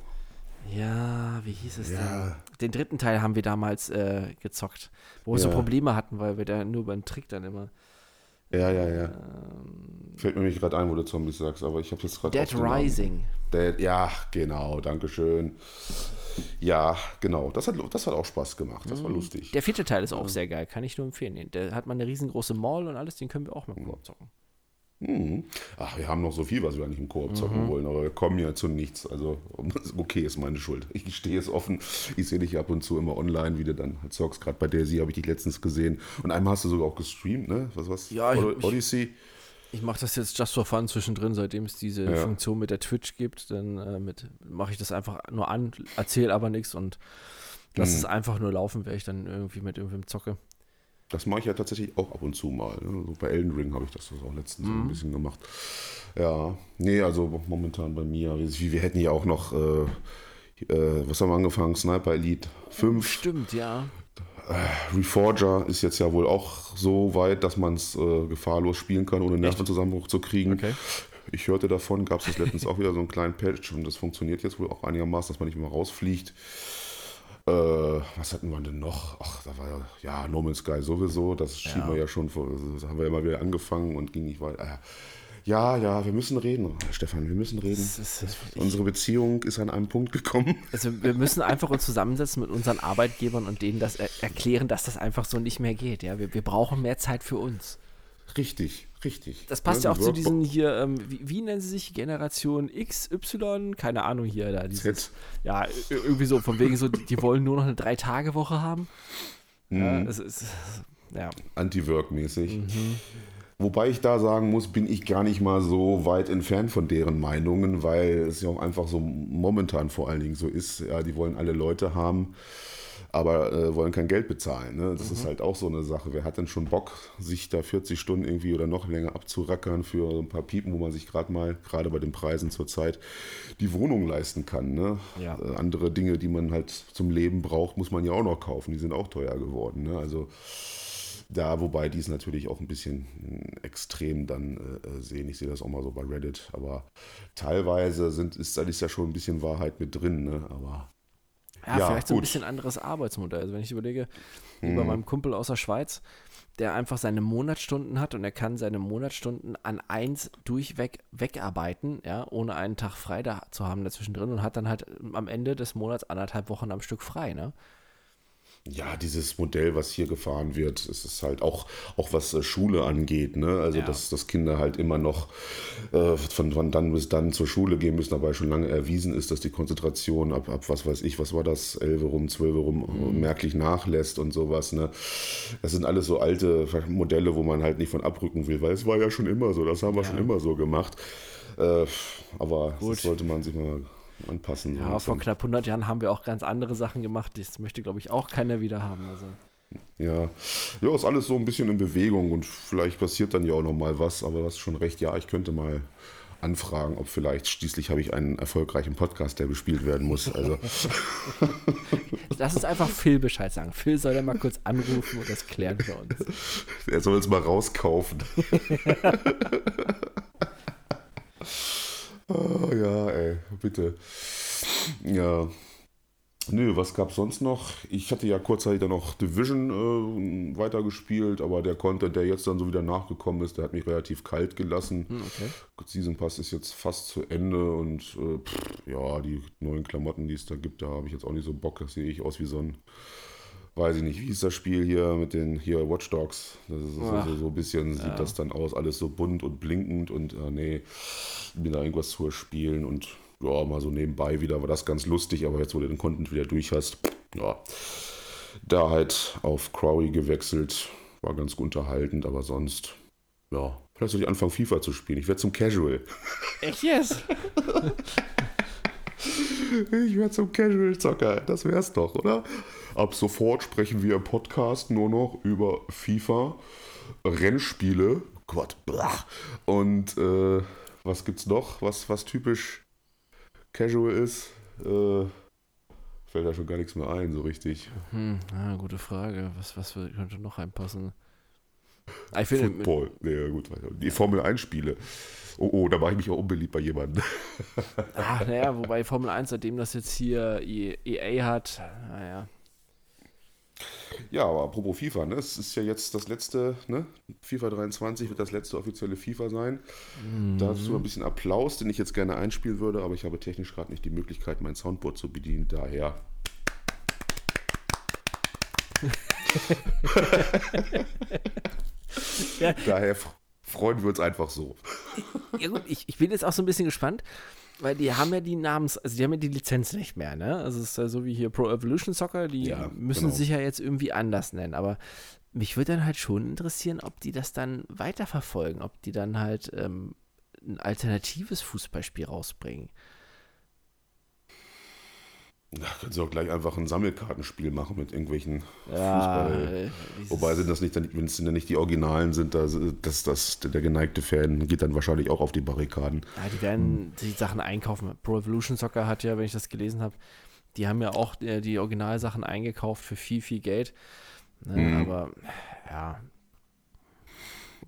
Ja, wie hieß es Ja. denn? Den dritten Teil haben wir damals äh, gezockt, wo wir so Ja. Probleme hatten, weil wir da nur über den Trick dann immer. Ja, ja, ja. Ähm, Fällt mir nicht gerade ein, wo du Zombies sagst, aber ich habe jetzt gerade. Dead. Rising. Dead, ja, genau, Dankeschön. Ja, genau, das hat, das hat auch Spaß gemacht, das war lustig. Der vierte Teil ist auch sehr geil, kann ich nur empfehlen. Der hat mal eine riesengroße Mall und alles, den können wir auch Mhm. mit dem Koop zocken. Mhm. Ach, wir haben noch so viel, was wir eigentlich im Koop zocken wollen, aber wir kommen ja zu nichts. Also, okay, ist meine Schuld. Ich stehe es offen. Ich sehe dich ab und zu immer online, wie du dann halt zockst. Gerade bei Daisy habe ich dich letztens gesehen. Und einmal hast du sogar auch gestreamt, ne? Was war's? Ja, ich- Od- Odyssey. Ich mache das jetzt just for fun zwischendrin, seitdem es diese Ja. Funktion mit der Twitch gibt. Dann äh, mache ich das einfach nur an, erzähle aber nichts und lass Mhm. es einfach nur laufen, wäre ich dann irgendwie mit irgendwem zocke. Das mache ich ja tatsächlich auch ab und zu mal. Ne? So bei Elden Ring habe ich das auch letztens so ein bisschen gemacht. Ja, nee, also momentan bei mir. Wir, wir hätten ja auch noch, äh, äh, was haben wir angefangen? Sniper Elite 5. Stimmt, ja. Reforger ist jetzt ja wohl auch so weit, dass man es äh, gefahrlos spielen kann, ohne Nervenzusammenbruch zu kriegen. Okay. Ich hörte davon, gab es letztens auch wieder so einen kleinen Patch und das funktioniert jetzt wohl auch einigermaßen, dass man nicht mehr rausfliegt. Äh, was hatten wir denn noch? Ach, da war ja, ja No Man's Sky sowieso, das schieben wir ja schon vor, das haben wir ja mal wieder angefangen und ging nicht weiter. Ja, ja, wir müssen reden, Stefan, wir müssen reden. Das ist, ich, Unsere Beziehung ist an einem Punkt gekommen. also wir müssen einfach uns zusammensetzen mit unseren Arbeitgebern und denen das er erklären, dass das einfach so nicht mehr geht. Ja, wir, wir brauchen mehr Zeit für uns. Richtig, richtig. Das passt ja auch die zu Work- diesen hier, ähm, wie, wie nennen sie sich? Generation X, Y? Keine Ahnung hier. Da, dieses, Z. Ja, irgendwie so, von wegen so, die, die wollen nur noch eine Drei-Tage-Woche haben. Ja, es ist, ja. Anti-Work-mäßig. Mhm. Wobei ich da sagen muss, bin ich gar nicht mal so weit entfernt von deren Meinungen, weil es ja auch einfach so momentan vor allen Dingen so ist. Ja, die wollen alle Leute haben, aber äh, wollen kein Geld bezahlen. Ne? Das Mhm. ist halt auch so eine Sache. Wer hat denn schon Bock, sich da 40 Stunden irgendwie oder noch länger abzurackern für ein paar Piepen, wo man sich gerade mal, gerade bei den Preisen zurzeit, die Wohnung leisten kann. Ne? Ja. Äh, andere Dinge, die man halt zum Leben braucht, muss man ja auch noch kaufen. Die sind auch teuer geworden. Ne? Also da, wobei die es natürlich auch ein bisschen äh, extrem dann äh, äh, sehen. Ich sehe das auch mal so bei Reddit, aber teilweise sind, ist, da ist ja schon ein bisschen Wahrheit mit drin, ne? Aber Ja, Ja, vielleicht so ein gut. bisschen anderes Arbeitsmodell. Also wenn ich überlege, wie Mhm. bei meinem Kumpel aus der Schweiz, der einfach seine Monatsstunden hat und er kann seine Monatsstunden an eins durchweg wegarbeiten, ja, ohne einen Tag frei da zu haben dazwischen drin und hat dann halt am Ende des Monats anderthalb Wochen am Stück frei, ne? Ja, dieses Modell, was hier gefahren wird, es ist halt auch, auch was äh, Schule angeht, ne? Also Ja. dass, dass Kinder halt immer noch äh, von, von dann bis dann zur Schule gehen müssen, dabei schon lange erwiesen ist, dass die Konzentration ab, ab was weiß ich, was war das, 11 rum, 12 rum äh, merklich nachlässt und sowas, ne? Das sind alles so alte Modelle, wo man halt nicht von abrücken will, weil es war ja schon immer so, das haben wir schon immer so gemacht. Äh, aber Gut. das sollte man sich mal anpassen. Ja, vor knapp 100 Jahren haben wir auch ganz andere Sachen gemacht. Das möchte, glaube ich, auch keiner wieder haben. Also. Ja. ja, ist alles so ein bisschen in Bewegung und vielleicht passiert dann ja auch noch mal was, aber du hast schon recht, ja, ich könnte mal anfragen, ob vielleicht, schließlich habe ich einen erfolgreichen Podcast, der bespielt werden muss. Also, Lass uns einfach Phil Bescheid sagen. Phil soll ja mal kurz anrufen und das klären für uns. er soll es mal rauskaufen. oh, ja, ey, bitte. Ja. Nö, was gab's sonst noch? Ich hatte ja kurzzeitig dann noch Division äh, weitergespielt, aber der Content, der jetzt dann so wieder nachgekommen ist, der hat mich relativ kalt gelassen. Hm, okay. Season Pass ist jetzt fast zu Ende und äh, pff, ja, die neuen Klamotten, die es da gibt, da habe ich jetzt auch nicht so Bock. Das sehe ich aus wie so ein, weiß ich nicht, wie ist das Spiel hier mit den hier Watch Dogs? Das ist so, Ach, so, ein bisschen sieht das dann aus, alles so bunt und blinkend und äh, nee, mir da irgendwas zu erspielen und ja, mal so nebenbei wieder war das ganz lustig, aber jetzt, wo du den Content wieder durch hast, ja, da halt auf Crowley gewechselt, war ganz unterhaltend, aber sonst, ja, vielleicht soll ich anfangen, FIFA zu spielen. Ich werde zum Casual. Echt yes? Ich werde zum Casual-Zocker. Das wär's doch, oder? Ab sofort sprechen wir im Podcast nur noch über FIFA, Rennspiele. Gott, blach. Und äh, was gibt's noch, was, was typisch Casual ist? Äh, fällt da schon gar nichts mehr ein, so richtig. Hm, ah, gute Frage. Was, was könnte noch reinpassen? Ich finde, Football. Ja, gut. Die Formel 1 Spiele. Oh, oh, da mache ich mich auch unbeliebt bei jemandem. Ach, naja, wobei Formel 1, seitdem das jetzt hier EA hat, naja. Ja, aber apropos FIFA, ne? Es ist ja jetzt das letzte, ne? FIFA 23 wird das letzte offizielle FIFA sein. Mhm. Dazu ein bisschen Applaus, den ich jetzt gerne einspielen würde, aber ich habe technisch gerade nicht die Möglichkeit, mein Soundboard zu bedienen. Daher. Daher freuen wir uns einfach so. Ja gut, ich, ich bin jetzt auch so ein bisschen gespannt, weil die haben ja die Namens, also die haben ja die Lizenz nicht mehr, ne? Also es ist ja so wie hier Pro Evolution Soccer, die ja, müssen genau. sich ja jetzt irgendwie anders nennen, aber mich würde dann halt schon interessieren, ob die das dann weiterverfolgen, ob die dann halt ähm, ein alternatives Fußballspiel rausbringen. Da können sie auch gleich einfach ein Sammelkartenspiel machen mit irgendwelchen ja, Fußball. Äh, Wobei sind das nicht, wenn es nicht die Originalen sind, da, das, das, der geneigte Fan geht dann wahrscheinlich auch auf die Barrikaden. Ja, die werden hm. die Sachen einkaufen. Pro Evolution Soccer hat ja, wenn ich das gelesen habe, die haben ja auch die, die Originalsachen eingekauft für viel, viel Geld. Ne, hm. Aber ja.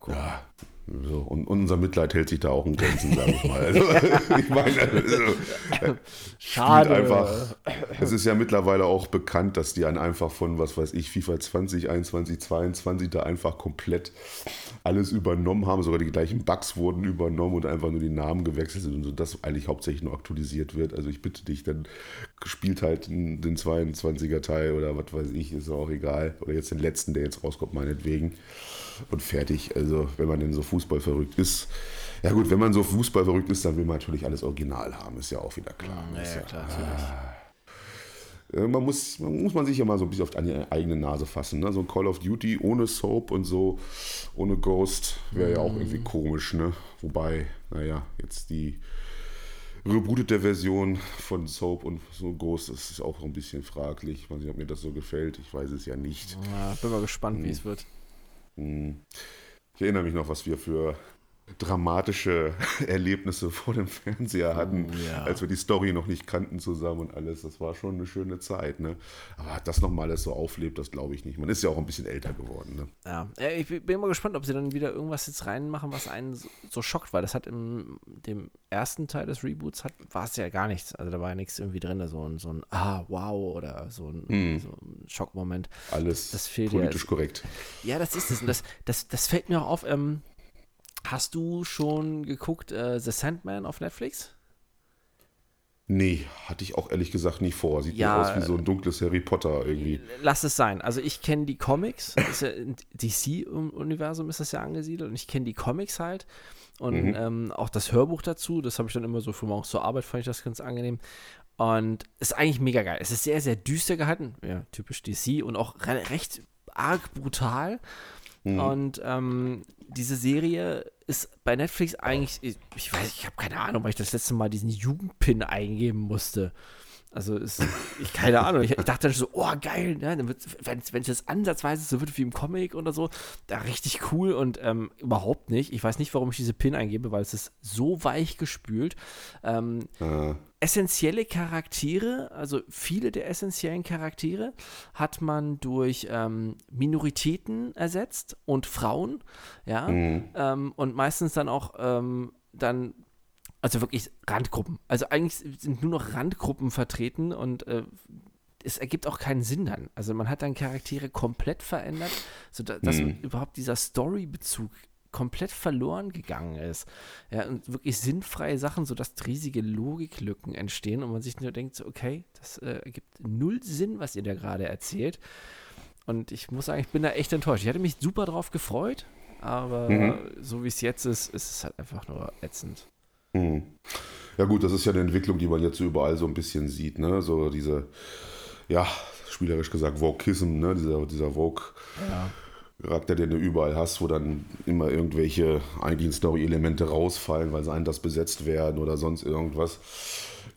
Cool. Ja, so, und unser Mitleid hält sich da auch in Grenzen, sage ich mal. Also, ich meine, also, Schade. einfach. Es ist ja mittlerweile auch bekannt, dass die einen einfach von, was weiß ich, FIFA 20, 21, 22 da einfach komplett alles übernommen haben. Sogar die gleichen Bugs wurden übernommen und einfach nur die Namen gewechselt sind und so, dass eigentlich hauptsächlich nur aktualisiert wird. Also ich bitte dich, dann spielt halt den 22er Teil oder was weiß ich, ist auch egal. Oder jetzt den letzten, der jetzt rauskommt, meinetwegen und fertig. Also, wenn man denn so Fußball verrückt ist. Ja, gut, wenn man so Fußball verrückt ist, dann will man natürlich alles original haben, ist ja auch wieder klar. Ja, ja, klar. Ah, man muss, muss man sich ja mal so ein bisschen auf die eigene Nase fassen. Ne? So ein Call of Duty ohne Soap und so, ohne Ghost, wäre ja auch irgendwie mhm. komisch. Ne? Wobei, naja, jetzt die rebootete Version von Soap und so Ghost, das ist auch ein bisschen fraglich. Ich weiß nicht, ob mir das so gefällt. Ich weiß es ja nicht. Ja, bin mal gespannt, hm. wie es wird. Hm. Ich erinnere mich noch, was wir für dramatische Erlebnisse vor dem Fernseher hatten, oh, ja. als wir die Story noch nicht kannten zusammen und alles. Das war schon eine schöne Zeit. Ne? Aber das nochmal alles so auflebt, das glaube ich nicht. Man ist ja auch ein bisschen älter geworden. Ne? Ja, ich bin mal gespannt, ob sie dann wieder irgendwas jetzt reinmachen, was einen so, schockt, weil das hat im dem ersten Teil des Reboots war es ja gar nichts. Also da war ja nichts irgendwie drin, so ein, so ein Ah, wow oder so ein, hm. so ein Schockmoment. Alles das, das politisch ja. korrekt. Ja, das ist es. Und das, das, das fällt mir auch auf. Ähm, Hast du schon geguckt äh, The Sandman auf Netflix? Nee, hatte ich auch ehrlich gesagt nicht vor. Sieht ja, aus wie so ein dunkles Harry Potter irgendwie. Lass es sein. Also ich kenne die Comics, ja DC-Universum ist das ja angesiedelt und ich kenne die Comics halt und mhm. ähm, auch das Hörbuch dazu. Das habe ich dann immer so für morgens zur Arbeit, fand ich das ganz angenehm. Und ist eigentlich mega geil. Es ist sehr, sehr düster gehalten. Ja, typisch DC und auch re recht arg brutal. Mhm. Und ähm, diese Serie ist bei Netflix eigentlich, ich, ich weiß, ich habe keine Ahnung, weil ich das letzte Mal diesen Jugendpin eingeben musste. Also ist, ich keine Ahnung. Ich, ich dachte dann so, oh geil, ne? wenn es jetzt ansatzweise so wird wie im Comic oder so, da richtig cool und ähm, überhaupt nicht. Ich weiß nicht, warum ich diese Pin eingebe, weil es ist so weich gespült. Ähm, äh. Essentielle Charaktere, also viele der essentiellen Charaktere, hat man durch ähm, Minoritäten ersetzt und Frauen, ja, mhm. Ähm, und meistens dann auch ähm, dann also wirklich Randgruppen. Also eigentlich sind nur noch Randgruppen vertreten und äh, es ergibt auch keinen Sinn dann. Also man hat dann Charaktere komplett verändert, sodass mhm. überhaupt dieser Story-Bezug komplett verloren gegangen ist. Ja, und wirklich sinnfreie Sachen, sodass riesige Logiklücken entstehen und man sich nur denkt, so, okay, das äh, ergibt null Sinn, was ihr da gerade erzählt. Und ich muss sagen, ich bin da echt enttäuscht. Ich hatte mich super drauf gefreut, aber mhm. so wie es jetzt ist, ist es halt einfach nur ätzend. Hm. Ja gut, das ist ja eine Entwicklung, die man jetzt überall so ein bisschen sieht, ne? So diese, ja, spielerisch gesagt, Vokism, ne? Dieser, dieser Vogue. Ja. Charakter, den du überall hast, wo dann immer irgendwelche eigentlichen Story-Elemente rausfallen, weil sie anders besetzt werden oder sonst irgendwas.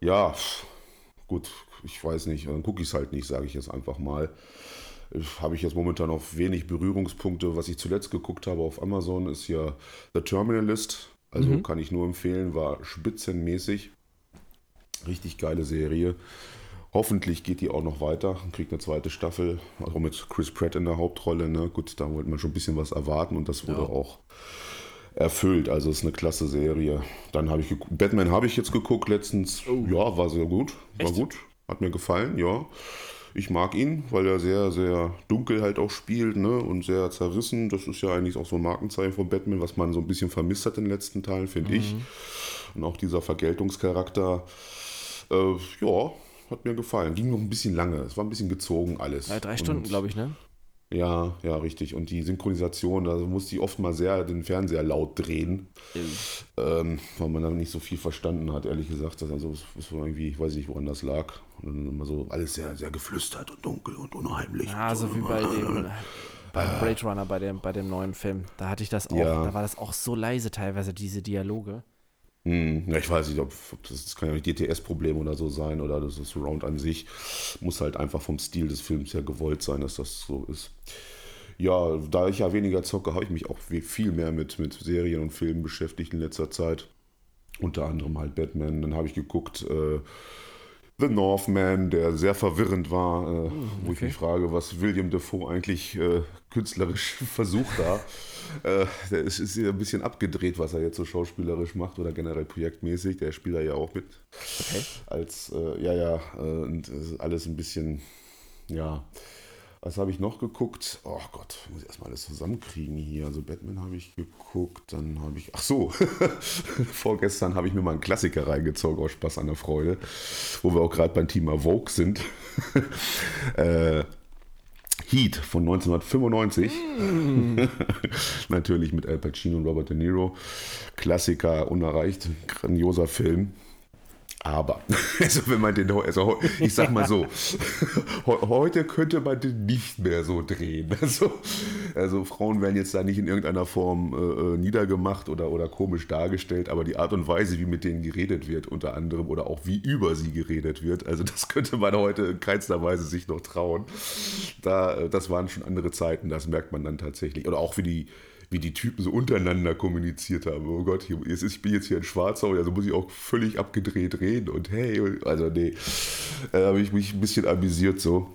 Ja, gut, ich weiß nicht, dann gucke ich es halt nicht, sage ich jetzt einfach mal. Habe ich jetzt momentan noch wenig Berührungspunkte. Was ich zuletzt geguckt habe auf Amazon ist ja The Terminalist. Also mhm. kann ich nur empfehlen, war spitzenmäßig. Richtig geile Serie. Hoffentlich geht die auch noch weiter und kriegt eine zweite Staffel, auch mit Chris Pratt in der Hauptrolle. Ne? Gut, da wollte man schon ein bisschen was erwarten und das wurde ja. auch erfüllt. Also ist eine klasse Serie. Dann habe ich Batman habe ich jetzt geguckt letztens. Oh. Ja, war sehr gut. War Echt? gut. Hat mir gefallen, ja. Ich mag ihn, weil er sehr, sehr dunkel halt auch spielt ne? und sehr zerrissen. Das ist ja eigentlich auch so ein Markenzeichen von Batman, was man so ein bisschen vermisst hat in den letzten Teilen, finde mhm. ich. Und auch dieser Vergeltungscharakter. Äh, ja, hat mir gefallen. Ging noch ein bisschen lange. Es war ein bisschen gezogen alles. Ja, drei Stunden, glaube ich, ne? Ja, ja, richtig. Und die Synchronisation, da musste ich oft mal sehr den Fernseher laut drehen, ähm, weil man dann nicht so viel verstanden hat, ehrlich gesagt. Also es war irgendwie, ich weiß nicht, woran das lag. Und dann immer so alles sehr, sehr geflüstert und dunkel und unheimlich. Ja, so wie bei dem bei Blade Runner, bei dem, bei dem neuen Film. Da hatte ich das auch, ja. da war das auch so leise teilweise, diese Dialoge. Hm, ja, ich weiß nicht, ob, das, das kann ja nicht DTS-Problem oder so sein oder das ist Surround an sich. Muss halt einfach vom Stil des Films ja gewollt sein, dass das so ist. Ja, da ich ja weniger zocke, habe ich mich auch viel mehr mit, mit Serien und Filmen beschäftigt in letzter Zeit. Unter anderem halt Batman. Dann habe ich geguckt, äh, The Northman, der sehr verwirrend war, äh, okay. wo ich mich frage, was William Defoe eigentlich äh, künstlerisch versucht da. äh, der ist, ist ein bisschen abgedreht, was er jetzt so schauspielerisch macht oder generell projektmäßig. Der spielt da ja auch mit. Okay. Als, äh, ja, ja, äh, und alles ein bisschen, ja, was habe ich noch geguckt? Oh Gott, muss ich erstmal alles zusammenkriegen hier. Also Batman habe ich geguckt, dann habe ich. Ach so, vorgestern habe ich mir mal einen Klassiker reingezogen aus Spaß an der Freude, wo wir auch gerade beim Thema Vogue sind. äh, Heat von 1995. Mm. Natürlich mit Al Pacino und Robert De Niro. Klassiker, unerreicht, grandioser Film. Aber, also wenn man den, also ich sag mal so, heute könnte man den nicht mehr so drehen. Also, also Frauen werden jetzt da nicht in irgendeiner Form äh, äh, niedergemacht oder, oder komisch dargestellt, aber die Art und Weise, wie mit denen geredet wird, unter anderem, oder auch wie über sie geredet wird, also das könnte man heute in keinster Weise sich noch trauen. Da, äh, das waren schon andere Zeiten, das merkt man dann tatsächlich. Oder auch wie die, wie die Typen so untereinander kommuniziert haben. Oh Gott, hier, ich bin jetzt hier in Schwarzau, also muss ich auch völlig abgedreht reden und hey, also nee, da habe ich mich ein bisschen amüsiert so.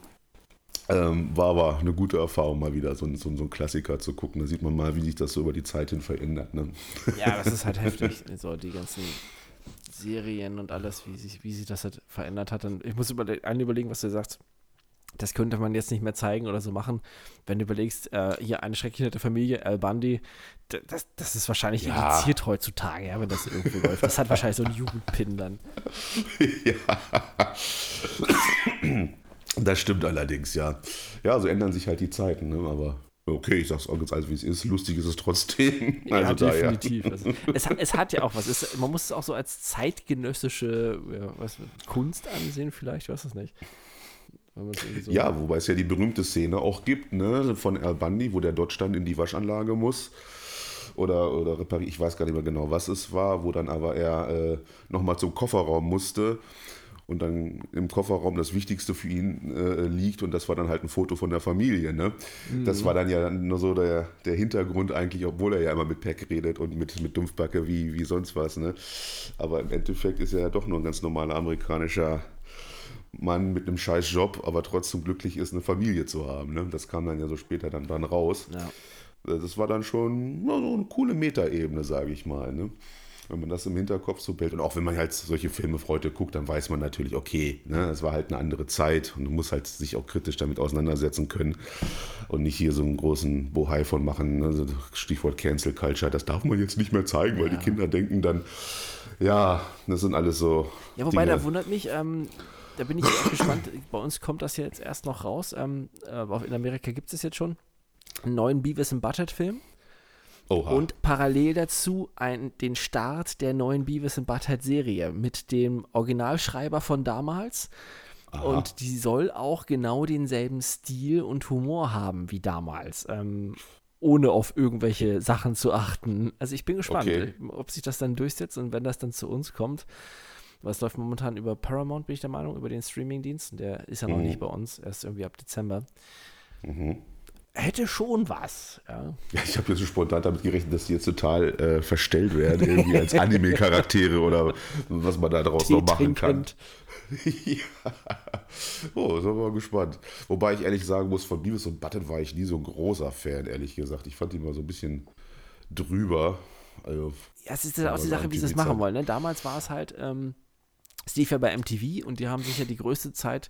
Ähm, war aber eine gute Erfahrung, mal wieder so, so, so einen Klassiker zu gucken. Da sieht man mal, wie sich das so über die Zeit hin verändert. Ne? Ja, das ist halt heftig. So die ganzen Serien und alles, wie sich, wie sich das halt verändert hat. Und ich muss über, einen überlegen, was du sagst das könnte man jetzt nicht mehr zeigen oder so machen. Wenn du überlegst, äh, hier eine schrecklich nette Familie, Al Bundy, das, das ist wahrscheinlich ja. indiziert heutzutage, ja, wenn das irgendwo läuft. Das hat wahrscheinlich so einen Jugendpin dann. Ja. Das stimmt allerdings, ja. Ja, so ändern sich halt die Zeiten, ne? aber okay, ich sag's auch ganz alles, wie es ist. Lustig ist es trotzdem. Ja, also definitiv. Da, ja. also, es, hat, es hat ja auch was. Es, man muss es auch so als zeitgenössische ja, was, Kunst ansehen, vielleicht, ich weiß es nicht. So ja, wobei es ja die berühmte Szene auch gibt, ne, von Al Bundy, wo der dort stand in die Waschanlage muss. Oder, oder repariert, ich weiß gar nicht mehr genau, was es war, wo dann aber er äh, nochmal zum Kofferraum musste und dann im Kofferraum das Wichtigste für ihn äh, liegt und das war dann halt ein Foto von der Familie. Ne? Mhm. Das war dann ja nur so der, der Hintergrund eigentlich, obwohl er ja immer mit Peck redet und mit, mit Dumpfbacke wie, wie sonst was. Ne? Aber im Endeffekt ist er ja doch nur ein ganz normaler amerikanischer Mann mit einem scheiß Job, aber trotzdem glücklich ist, eine Familie zu haben. Ne? Das kam dann ja so später dann, dann raus. Ja. Das war dann schon na, so eine coole Metaebene, sage ich mal. Ne? Wenn man das im Hinterkopf so bildet. Und auch wenn man halt solche Filme heute guckt, dann weiß man natürlich, okay, ne, es war halt eine andere Zeit und man muss halt sich auch kritisch damit auseinandersetzen können und nicht hier so einen großen Bohai von machen. Also Stichwort Cancel Culture, das darf man jetzt nicht mehr zeigen, weil ja. die Kinder denken dann, ja, das sind alles so. Ja, wobei Dinge. da wundert mich, ähm, da bin ich auch gespannt. Bei uns kommt das jetzt erst noch raus. Ähm, äh, in Amerika gibt es jetzt schon einen neuen Beavis and Butthead-Film. Und parallel dazu ein, den Start der neuen Beavis and Butthead-Serie mit dem Originalschreiber von damals. Aha. Und die soll auch genau denselben Stil und Humor haben wie damals. Ähm, ohne auf irgendwelche Sachen zu achten. Also ich bin gespannt, okay. ob sich das dann durchsetzt und wenn das dann zu uns kommt, was läuft momentan über Paramount, bin ich der Meinung, über den Streamingdienst. Der ist ja noch mhm. nicht bei uns, erst irgendwie ab Dezember. Mhm. hätte schon was. Ja, ja ich habe jetzt so spontan damit gerechnet, dass die jetzt total äh, verstellt werden, irgendwie als Anime-Charaktere oder was man da draus noch machen kann. ja. Oh, sind wir mal gespannt. Wobei ich ehrlich sagen muss, von Beavis und Button war ich nie so ein großer Fan, ehrlich gesagt. Ich fand die mal so ein bisschen drüber. Also, ja, es ist ja auch die Sache, wie sie es machen wollen. Ne? Damals war es halt, ähm, lief ja bei MTV und die haben sich ja die größte Zeit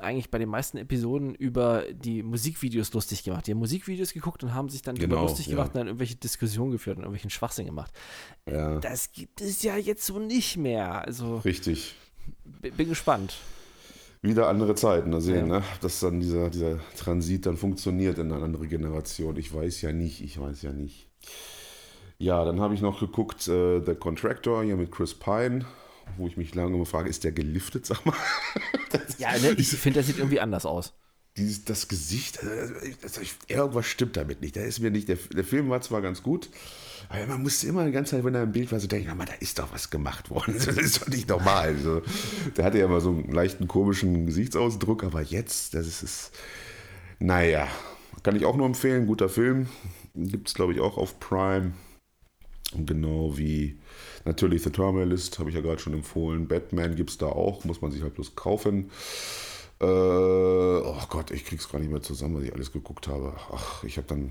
eigentlich bei den meisten Episoden über die Musikvideos lustig gemacht. Die haben Musikvideos geguckt und haben sich dann genau, lustig ja. gemacht und dann irgendwelche Diskussionen geführt und irgendwelchen Schwachsinn gemacht. Ja. Das gibt es ja jetzt so nicht mehr. Also, Richtig. Bin gespannt. Wieder andere Zeiten, da sehen, ja. ne? dass dann dieser, dieser Transit dann funktioniert in eine andere Generation. Ich weiß ja nicht, ich weiß ja nicht. Ja, dann habe ich noch geguckt, äh, The Contractor hier mit Chris Pine wo ich mich lange frage, ist der geliftet, sag mal? ja, ne, ich finde, der sieht irgendwie anders aus. Dieses, das Gesicht, das, irgendwas stimmt damit nicht. Da ist mir nicht, der, der Film war zwar ganz gut, aber man musste immer die ganze Zeit, wenn er im Bild war, so denken, mal, da ist doch was gemacht worden. Das ist doch nicht normal. So, der hatte ja immer so einen leichten komischen Gesichtsausdruck, aber jetzt, das ist, ist naja, kann ich auch nur empfehlen. Guter Film. Gibt es, glaube ich, auch auf Prime. Genau wie Natürlich The Terminalist, habe ich ja gerade schon empfohlen. Batman gibt es da auch, muss man sich halt bloß kaufen. Äh, oh Gott, ich krieg's gar nicht mehr zusammen, was ich alles geguckt habe. Ach, ich habe dann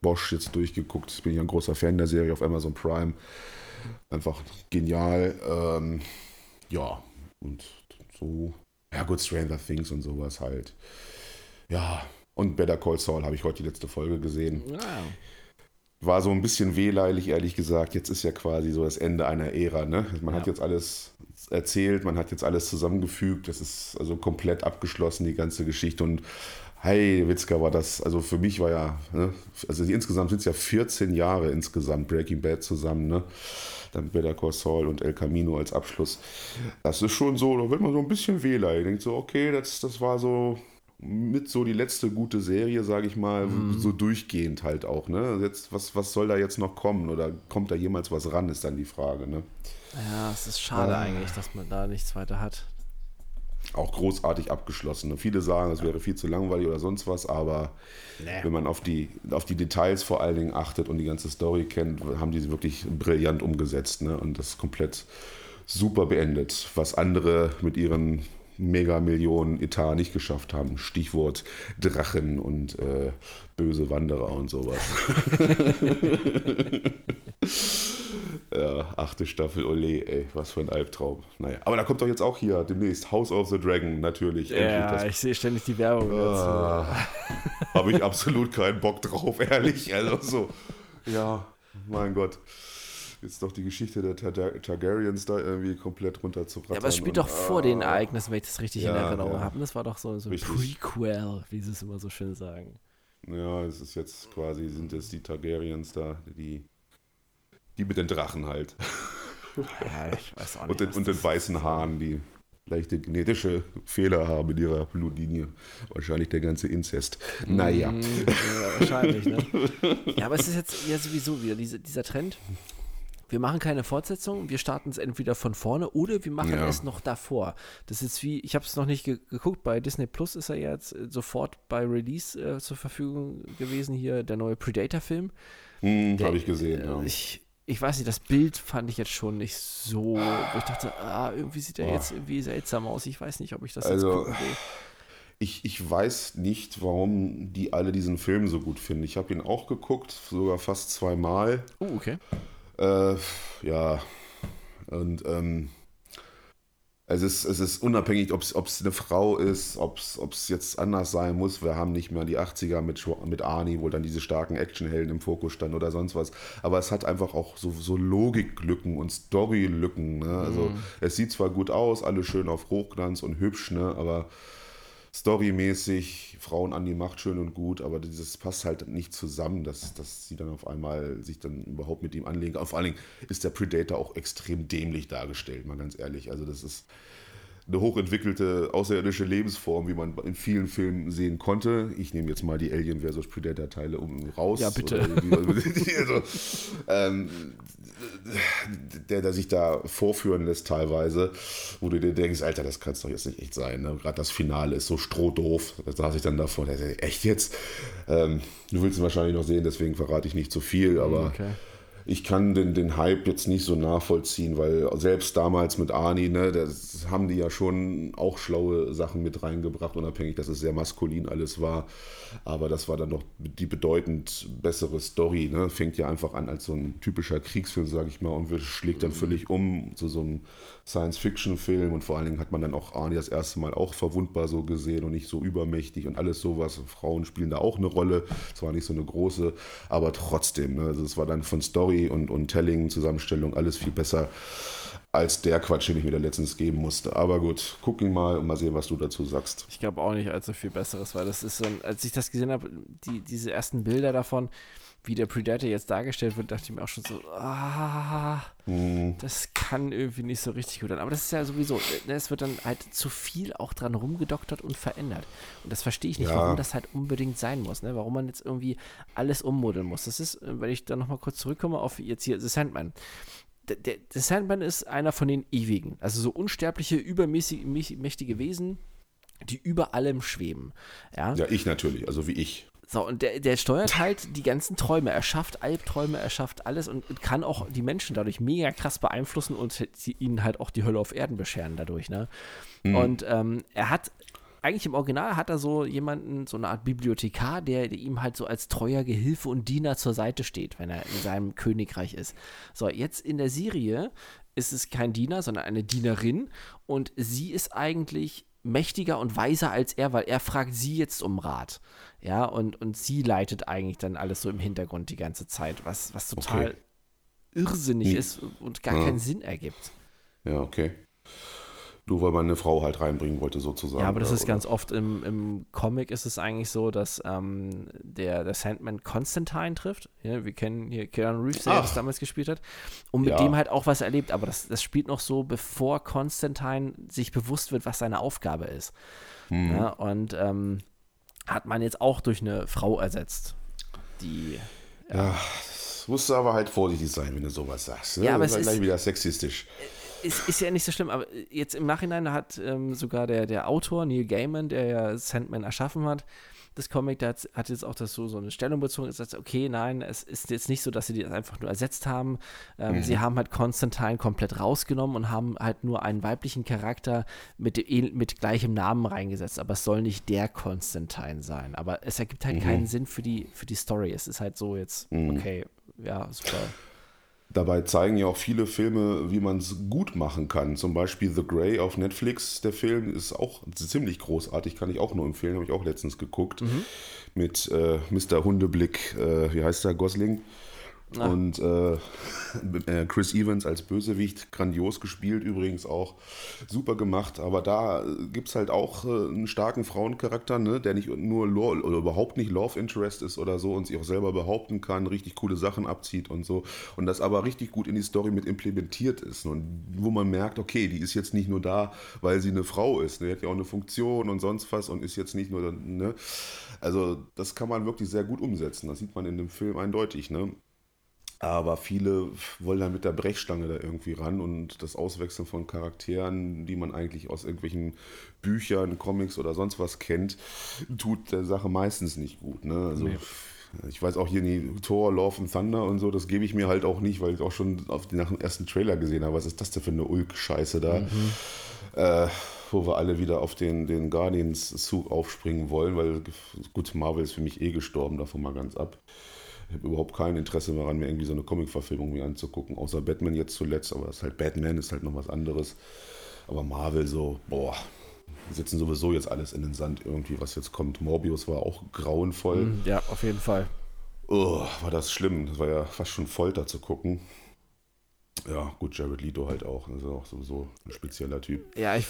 Bosch jetzt durchgeguckt. Ich bin ja ein großer Fan der Serie auf Amazon Prime. Einfach genial. Ähm, ja, und so. Ja, gut, Stranger Things und sowas halt. Ja, und Better Call Saul habe ich heute die letzte Folge gesehen. Wow war so ein bisschen wehleilig, ehrlich gesagt. Jetzt ist ja quasi so das Ende einer Ära. Ne? Man ja. hat jetzt alles erzählt, man hat jetzt alles zusammengefügt. Das ist also komplett abgeschlossen, die ganze Geschichte. Und hey, Witzka war das, also für mich war ja, ne? also insgesamt sind es ja 14 Jahre insgesamt Breaking Bad zusammen. Ne? Dann Better Call Saul und El Camino als Abschluss. Das ist schon so, da wird man so ein bisschen wehleilig. Denkt so, okay, das, das war so mit so die letzte gute Serie, sage ich mal, mhm. so durchgehend halt auch. Ne? Jetzt, was, was soll da jetzt noch kommen? Oder kommt da jemals was ran, ist dann die Frage. Ne? Ja, es ist schade äh, eigentlich, dass man da nichts weiter hat. Auch großartig abgeschlossen. Ne? Viele sagen, es wäre viel zu langweilig oder sonst was, aber nee. wenn man auf die, auf die Details vor allen Dingen achtet und die ganze Story kennt, haben die sie wirklich brillant umgesetzt ne? und das komplett super beendet. Was andere mit ihren Mega-Millionen Etat nicht geschafft haben. Stichwort Drachen und äh, böse Wanderer und sowas. ja, achte Staffel, ole, ey, was für ein Albtraum. Naja, aber da kommt doch jetzt auch hier demnächst House of the Dragon, natürlich. Ja, ich sehe ständig die Werbung ah, Habe ich absolut keinen Bock drauf, ehrlich. Also so, ja, mein Gott jetzt doch die Geschichte der Tar Targaryens da irgendwie komplett runterzurattern. Ja, aber es spielt doch vor ah, den Ereignissen, wenn ich das richtig ja, in Erinnerung ja. habe. Das war doch so, so ein Prequel, wie sie es immer so schön sagen. Ja, es ist jetzt quasi, sind jetzt die Targaryens da, die, die mit den Drachen halt. Ja, ich weiß auch nicht. und den, und den weißen Haaren, die leichte genetische Fehler haben in ihrer Blutlinie. Wahrscheinlich der ganze Inzest. Naja. Mm, ja, wahrscheinlich, ne? Ja, aber es ist jetzt ja sowieso wieder diese, dieser Trend wir machen keine Fortsetzung, wir starten es entweder von vorne oder wir machen ja. es noch davor. Das ist wie, ich habe es noch nicht ge geguckt, bei Disney Plus ist er jetzt äh, sofort bei Release äh, zur Verfügung gewesen, hier der neue Predator-Film. Hm, habe ich gesehen, äh, ja. Ich, ich weiß nicht, das Bild fand ich jetzt schon nicht so, wo ich dachte, ah, irgendwie sieht er jetzt irgendwie seltsam aus. Ich weiß nicht, ob ich das also, jetzt gucken will. Ich, ich weiß nicht, warum die alle diesen Film so gut finden. Ich habe ihn auch geguckt, sogar fast zweimal. Oh, okay. Äh, ja, und ähm, es, ist, es ist unabhängig, ob es eine Frau ist, ob es jetzt anders sein muss. Wir haben nicht mehr die 80er mit, mit Arnie, wo dann diese starken Actionhelden im Fokus standen oder sonst was. Aber es hat einfach auch so, so Logiklücken und Storylücken. Ne? Also mhm. es sieht zwar gut aus, alles schön auf Hochglanz und hübsch, ne? aber storymäßig Frauen an die Macht schön und gut, aber dieses passt halt nicht zusammen, dass, dass sie dann auf einmal sich dann überhaupt mit ihm anlegen. vor allen Dingen ist der Predator auch extrem dämlich dargestellt, mal ganz ehrlich. Also das ist eine hochentwickelte außerirdische Lebensform, wie man in vielen Filmen sehen konnte. Ich nehme jetzt mal die Alien vs. Predator Teile um raus. Ja, bitte. also, ähm, der, der sich da vorführen lässt teilweise, wo du dir denkst, Alter, das kann es doch jetzt nicht echt sein. Ne? Gerade das Finale ist so strohdoof. Da saß ich dann davor, der echt jetzt? Ähm, du willst ihn wahrscheinlich noch sehen, deswegen verrate ich nicht zu viel, aber okay ich kann den, den Hype jetzt nicht so nachvollziehen, weil selbst damals mit Arnie, ne, das haben die ja schon auch schlaue Sachen mit reingebracht, unabhängig, dass es sehr maskulin alles war. Aber das war dann doch die bedeutend bessere Story. Ne? Fängt ja einfach an als so ein typischer Kriegsfilm, sage ich mal, und schlägt dann völlig um zu so einem Science-Fiction-Film. Und vor allen Dingen hat man dann auch Arnie das erste Mal auch verwundbar so gesehen und nicht so übermächtig und alles sowas. Frauen spielen da auch eine Rolle. Zwar nicht so eine große, aber trotzdem. Ne? Also es war dann von Story und, und Telling, Zusammenstellung alles viel besser als der Quatsch, den ich mir da letztens geben musste. Aber gut, guck ihn mal und mal sehen, was du dazu sagst. Ich glaube auch nicht allzu viel Besseres, weil das ist so, als ich das gesehen habe, die, diese ersten Bilder davon, wie der Predator jetzt dargestellt wird, dachte ich mir auch schon so, ah, hm. das kann irgendwie nicht so richtig gut sein. Aber das ist ja sowieso, ne, es wird dann halt zu viel auch dran rumgedoktert und verändert. Und das verstehe ich nicht, ja. warum das halt unbedingt sein muss, ne? warum man jetzt irgendwie alles ummodeln muss. Das ist, wenn ich dann nochmal kurz zurückkomme auf jetzt hier The Sandman der, der Sandman ist einer von den Ewigen. Also so unsterbliche, übermächtige Wesen, die über allem schweben. Ja, ja ich natürlich, also wie ich. So, und der, der steuert halt die ganzen Träume. Er schafft Albträume, er schafft alles und kann auch die Menschen dadurch mega krass beeinflussen und ihnen halt auch die Hölle auf Erden bescheren dadurch. Ne? Mhm. Und ähm, er hat eigentlich im Original hat er so jemanden, so eine Art Bibliothekar, der, der, ihm halt so als treuer Gehilfe und Diener zur Seite steht, wenn er in seinem Königreich ist. So, jetzt in der Serie ist es kein Diener, sondern eine Dienerin und sie ist eigentlich mächtiger und weiser als er, weil er fragt sie jetzt um Rat. Ja, und, und sie leitet eigentlich dann alles so im Hintergrund die ganze Zeit, was, was total okay. irrsinnig hm. ist und gar ja. keinen Sinn ergibt. Ja, okay. Nur weil man eine Frau halt reinbringen wollte, sozusagen. Ja, aber das ist oder? ganz oft im, im Comic ist es eigentlich so, dass ähm, der, der Sandman Constantine trifft. Ja, wir kennen hier Keanu Reeves, der das damals gespielt hat. Und mit ja. dem halt auch was erlebt. Aber das, das spielt noch so, bevor Constantine sich bewusst wird, was seine Aufgabe ist. Hm. Ja, und ähm, hat man jetzt auch durch eine Frau ersetzt. Die. Ja, ja das musst du aber halt vorsichtig sein, wenn du sowas sagst. Ne? Ja, aber es ist gleich wieder sexistisch ist, ist ja nicht so schlimm, aber jetzt im Nachhinein hat ähm, sogar der, der Autor, Neil Gaiman, der ja Sandman erschaffen hat, das Comic, der hat, hat, jetzt auch das so, so eine Stellung bezogen, ist okay, nein, es ist jetzt nicht so, dass sie das einfach nur ersetzt haben. Ähm, mhm. Sie haben halt Constantine komplett rausgenommen und haben halt nur einen weiblichen Charakter mit, mit gleichem Namen reingesetzt, aber es soll nicht der Constantine sein. Aber es ergibt halt mhm. keinen Sinn für die, für die Story. Es ist halt so jetzt, mhm. okay, ja, super. Dabei zeigen ja auch viele Filme, wie man es gut machen kann. Zum Beispiel The Grey auf Netflix. Der Film ist auch ziemlich großartig, kann ich auch nur empfehlen. Habe ich auch letztens geguckt. Mhm. Mit äh, Mr. Hundeblick, äh, wie heißt der, Gosling? Ah. Und äh, äh, Chris Evans als Bösewicht, grandios gespielt übrigens auch, super gemacht. Aber da gibt es halt auch äh, einen starken Frauencharakter, ne, der nicht nur Lore, oder überhaupt nicht Love Interest ist oder so und sich auch selber behaupten kann, richtig coole Sachen abzieht und so. Und das aber richtig gut in die Story mit implementiert ist. Und wo man merkt, okay, die ist jetzt nicht nur da, weil sie eine Frau ist. Ne, die hat ja auch eine Funktion und sonst was und ist jetzt nicht nur. Ne, also, das kann man wirklich sehr gut umsetzen. Das sieht man in dem Film eindeutig. Ne? Aber viele wollen dann mit der Brechstange da irgendwie ran und das Auswechseln von Charakteren, die man eigentlich aus irgendwelchen Büchern, Comics oder sonst was kennt, tut der Sache meistens nicht gut. Ne? Also, nee. Ich weiß auch hier die Thor, Love and Thunder und so, das gebe ich mir halt auch nicht, weil ich auch schon auf nach dem ersten Trailer gesehen habe, was ist das denn für eine Ulk-Scheiße da? Mhm. Äh, wo wir alle wieder auf den, den Guardians-Zug aufspringen wollen, weil gut, Marvel ist für mich eh gestorben, davon mal ganz ab. Ich habe überhaupt kein Interesse daran, mir irgendwie so eine Comic-Verfilmung mir anzugucken, außer Batman jetzt zuletzt, aber das ist halt Batman, ist halt noch was anderes. Aber Marvel so, boah, die sitzen sowieso jetzt alles in den Sand irgendwie, was jetzt kommt. Morbius war auch grauenvoll. Mhm, ja, auf jeden Fall. Oh, war das schlimm. Das war ja fast schon Folter zu gucken. Ja, gut, Jared Leto halt auch. Das ist auch sowieso ein spezieller Typ. Ja, ich,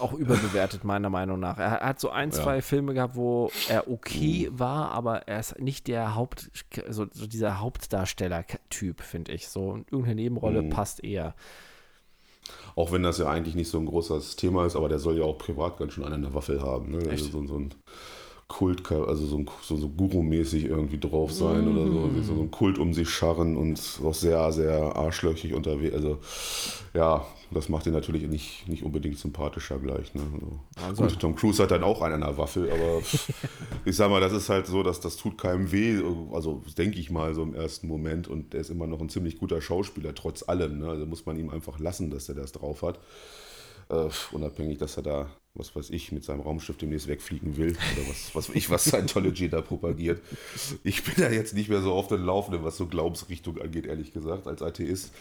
auch überbewertet, meiner Meinung nach. Er hat so ein, zwei ja. Filme gehabt, wo er okay mhm. war, aber er ist nicht der Haupt, so, so dieser Hauptdarsteller-Typ, finde ich. So irgendeine Nebenrolle mhm. passt eher. Auch wenn das ja eigentlich nicht so ein großes Thema ist, aber der soll ja auch privat ganz schön einen an der Waffel haben. Ne? Also so, so ein Kult, also so, so, so Guru-mäßig irgendwie drauf sein mm. oder so, so einen Kult um sich scharren und auch sehr, sehr arschlöchig unterwegs. Also ja, das macht ihn natürlich nicht, nicht unbedingt sympathischer gleich. Ne? Also, Gut, Tom Cruise hat dann auch einen an der Waffel, aber ich sag mal, das ist halt so, dass das tut keinem weh, also denke ich mal so im ersten Moment und der ist immer noch ein ziemlich guter Schauspieler, trotz allem. Ne? Also muss man ihm einfach lassen, dass er das drauf hat. Uh, unabhängig, dass er da was weiß ich, mit seinem Raumschiff demnächst wegfliegen will oder was, was ich, was Scientology da propagiert. Ich bin da jetzt nicht mehr so auf den Laufenden, was so Glaubensrichtung angeht, ehrlich gesagt, als Atheist.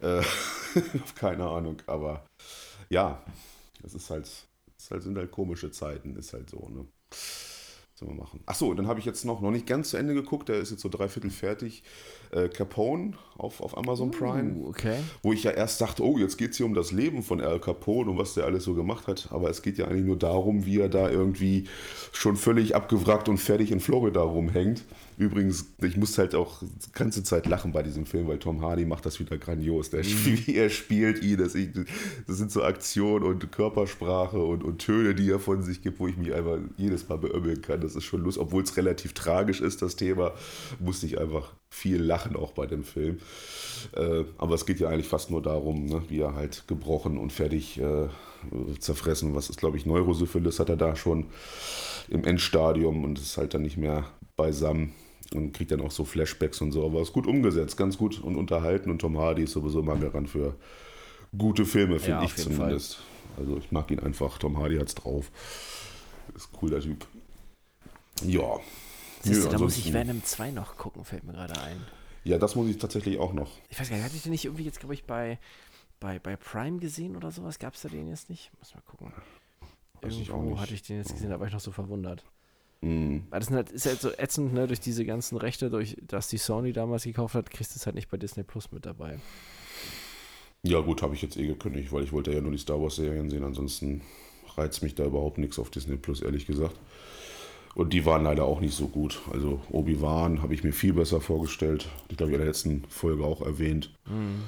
Äh, keine Ahnung, aber ja, es ist halt, es halt, sind halt komische Zeiten, ist halt so, ne? Wir machen. Achso, dann habe ich jetzt noch, noch nicht ganz zu Ende geguckt, der ist jetzt so dreiviertel fertig. Äh, Capone auf, auf Amazon uh, Prime. Okay. Wo ich ja erst dachte, oh, jetzt geht es hier um das Leben von Al Capone und was der alles so gemacht hat. Aber es geht ja eigentlich nur darum, wie er da irgendwie schon völlig abgewrackt und fertig in Florida rumhängt. Übrigens, ich muss halt auch die ganze Zeit lachen bei diesem Film, weil Tom Hardy macht das wieder grandios. Der, mhm. Wie er spielt ihn, das, das, sind so Aktionen und Körpersprache und, und, Töne, die er von sich gibt, wo ich mich einfach jedes Mal beömmeln kann. Das ist schon lustig, obwohl es relativ tragisch ist, das Thema, musste ich einfach viel lachen auch bei dem Film. Äh, aber es geht ja eigentlich fast nur darum, ne, wie er halt gebrochen und fertig äh, zerfressen, was ist, glaube ich, Neurosyphilis hat er da schon im Endstadium und ist halt dann nicht mehr beisammen und kriegt dann auch so Flashbacks und so. Aber es ist gut umgesetzt, ganz gut und unterhalten. Und Tom Hardy ist sowieso mal garant für gute Filme, finde ja, ich zumindest. Fall. Also ich mag ihn einfach. Tom Hardy hat's drauf. Ist ein cooler Typ. Ja. Siehst du, da muss ich Venom 2 noch gucken, fällt mir gerade ein. Ja, das muss ich tatsächlich auch noch. Ich weiß gar nicht, hatte ich den nicht irgendwie jetzt, glaube ich, bei, bei, bei Prime gesehen oder sowas? Gab es da den jetzt nicht? Muss mal gucken. Irgendwo ich hatte ich den jetzt gesehen, da war ich noch so verwundert. Mhm. Weil das ist halt, ist halt so ätzend, ne, durch diese ganzen Rechte, durch das die Sony damals gekauft hat, kriegst du es halt nicht bei Disney Plus mit dabei. Ja, gut, habe ich jetzt eh gekündigt, weil ich wollte ja nur die Star Wars-Serien sehen. Ansonsten reizt mich da überhaupt nichts auf Disney Plus, ehrlich gesagt. Und die waren leider auch nicht so gut. Also Obi-Wan habe ich mir viel besser vorgestellt. Ich glaube, ich in der letzten Folge auch erwähnt. Mhm.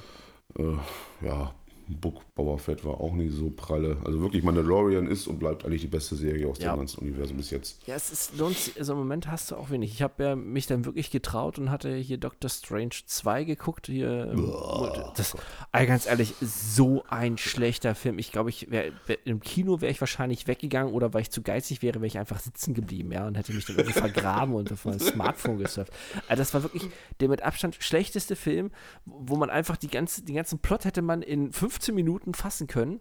Äh, ja, Book Boba Fett war auch nicht so pralle. Also wirklich, Mandalorian ist und bleibt eigentlich die beste Serie aus ja. dem ganzen Universum bis jetzt. Ja, es ist, lohnt sich, also im Moment hast du auch wenig. Ich habe ja mich dann wirklich getraut und hatte hier Doctor Strange 2 geguckt. Hier, Boah, das, also ganz ehrlich, so ein schlechter Film. Ich glaube, ich wär, wär, im Kino wäre ich wahrscheinlich weggegangen oder weil ich zu geizig wäre, wäre ich einfach sitzen geblieben, ja, und hätte mich dann irgendwie vergraben und auf mein Smartphone gesurft. Also das war wirklich der mit Abstand schlechteste Film, wo man einfach die ganze, den ganzen Plot hätte man in fünf 15 Minuten fassen können.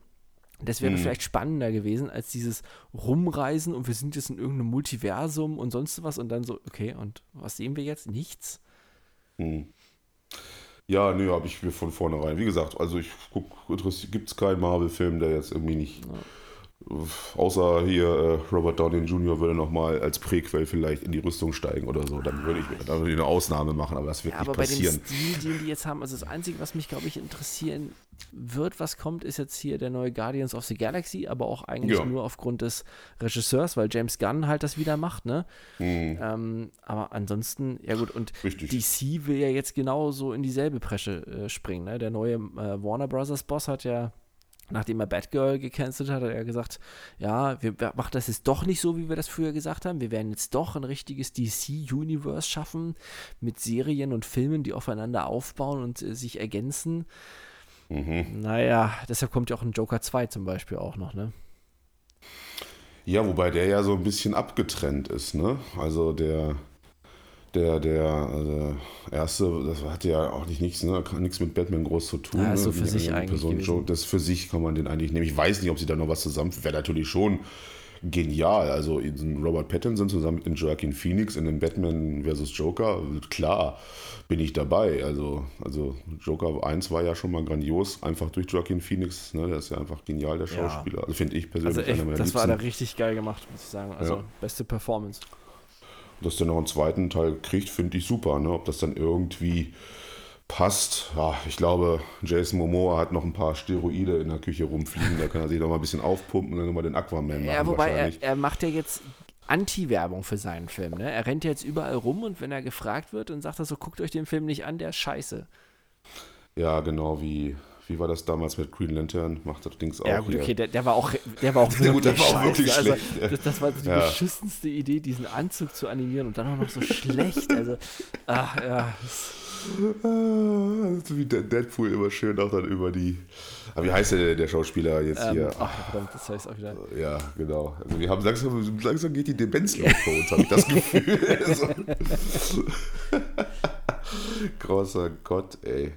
Das wäre mhm. vielleicht spannender gewesen als dieses Rumreisen und wir sind jetzt in irgendeinem Multiversum und sonst was und dann so, okay, und was sehen wir jetzt? Nichts? Mhm. Ja, nee, habe ich mir von vornherein. Wie gesagt, also ich gucke, gibt es keinen Marvel-Film, der jetzt irgendwie nicht. Ja Außer hier äh, Robert Downey Jr. würde nochmal als Präquel vielleicht in die Rüstung steigen oder so. Dann würde ich, dann würde ich eine Ausnahme machen, aber das wird ja, nicht aber passieren. Aber bei dem Stil, den die jetzt haben, also das Einzige, was mich, glaube ich, interessieren wird, was kommt, ist jetzt hier der neue Guardians of the Galaxy, aber auch eigentlich ja. nur aufgrund des Regisseurs, weil James Gunn halt das wieder macht, ne? Mhm. Ähm, aber ansonsten, ja gut, und Richtig. DC will ja jetzt genauso in dieselbe Presche äh, springen, ne? Der neue äh, Warner Brothers Boss hat ja nachdem er Batgirl gecancelt hat, hat er gesagt, ja, wir machen das jetzt doch nicht so, wie wir das früher gesagt haben. Wir werden jetzt doch ein richtiges DC-Universe schaffen mit Serien und Filmen, die aufeinander aufbauen und äh, sich ergänzen. Mhm. Naja, deshalb kommt ja auch ein Joker 2 zum Beispiel auch noch, ne? Ja, wobei der ja so ein bisschen abgetrennt ist, ne? Also der der, der also erste, das hat ja auch nicht nichts, ne, nichts mit Batman groß zu tun. Ja, ne? so für sich eigentlich. Person, das für sich kann man den eigentlich nehmen. Ich weiß nicht, ob sie da noch was zusammen. Wäre natürlich schon genial. Also Robert Pattinson zusammen mit dem Joaquin Phoenix in dem Batman vs. Joker, klar, bin ich dabei. Also, also Joker 1 war ja schon mal grandios, einfach durch Joaquin Phoenix. Ne? Der ist ja einfach genial, der Schauspieler. Ja. Also finde ich persönlich also echt, einer meiner Das Liebsten. war da richtig geil gemacht, muss ich sagen. Also ja. beste Performance dass der noch einen zweiten Teil kriegt, finde ich super. Ne? Ob das dann irgendwie passt, ja, ich glaube, Jason Momoa hat noch ein paar Steroide in der Küche rumfliegen, da kann er sich noch mal ein bisschen aufpumpen und dann nochmal den Aquaman machen. Ja, wobei er, er macht ja jetzt Anti-Werbung für seinen Film. Ne? Er rennt jetzt überall rum und wenn er gefragt wird und sagt er so, guckt euch den Film nicht an, der ist scheiße. Ja, genau wie, wie war das damals mit Green Lantern? Macht das Dings auch. Ja, gut, hier. okay, der, der war auch, der war auch Ja, gut, der war auch wirklich also, schlecht, das, das war die Ja. beschissenste Idee, diesen Anzug zu animieren und dann auch noch so schlecht. Also, ach ja. Das- Ah, so wie Deadpool immer schön auch dann über die. Aber wie heißt der, der Schauspieler jetzt Ähm, hier? ach, verdammt, das heißt auch wieder. Ja, genau. Also wir haben langsam, langsam geht die Demenz los bei uns, habe ich das Gefühl. so. Großer Gott, ey.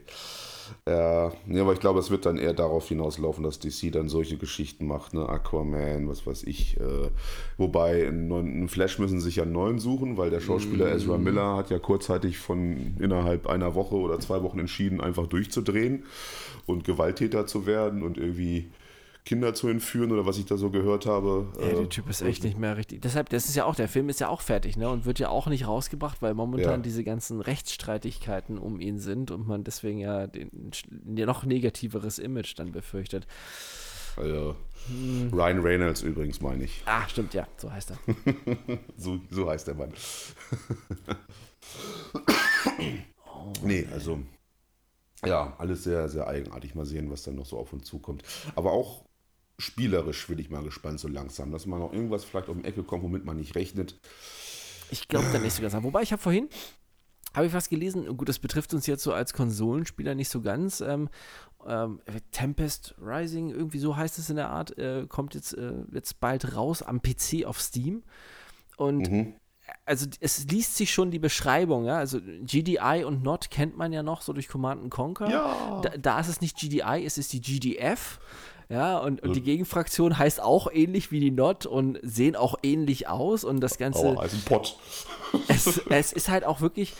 Ja, nee, aber ich glaube, es wird dann eher darauf hinauslaufen, dass DC dann solche Geschichten macht, ne? Aquaman, was weiß ich. Äh, wobei, einen, neuen, einen Flash müssen sich ja einen neuen suchen, weil der Schauspieler Ezra Miller hat ja kurzzeitig von innerhalb einer Woche oder zwei Wochen entschieden, einfach durchzudrehen und Gewalttäter zu werden und irgendwie Kinder zu entführen oder was ich da so gehört habe. Ja, Äh, der Typ ist echt nicht mehr richtig. Deshalb, das ist ja auch, der Film ist ja auch fertig, ne? Und wird ja auch nicht rausgebracht, weil momentan Ja. diese ganzen Rechtsstreitigkeiten um ihn sind und man deswegen ja den, ein noch negativeres Image dann befürchtet. Also, Hm. Ryan Reynolds übrigens, meine ich. Ah, stimmt, ja, so heißt er. So, so heißt der Mann. nee, also, ja, alles sehr, sehr eigenartig. Mal sehen, was dann noch so auf uns zukommt. Aber auch spielerisch bin ich mal gespannt, so langsam, dass mal noch irgendwas vielleicht um die Ecke kommt, womit man nicht rechnet. Ich glaube da nicht so ganz. Wobei ich habe vorhin, habe ich was gelesen, gut, das betrifft uns jetzt so als Konsolenspieler nicht so ganz. Ähm, ähm, Tempest Rising, irgendwie so heißt es in der Art, äh, kommt jetzt, äh, jetzt bald raus am PC auf Steam. Und Mhm. also es liest sich schon die Beschreibung, ja. Also GDI und NOT kennt man ja noch so durch Command and Conquer. Ja. Da, da ist es nicht GDI, es ist die GDF. Ja, und, und die Ja. Gegenfraktion heißt auch ähnlich wie die NOT und sehen auch ähnlich aus und das Ganze Aua, also ein Pott. es, es ist halt auch wirklich,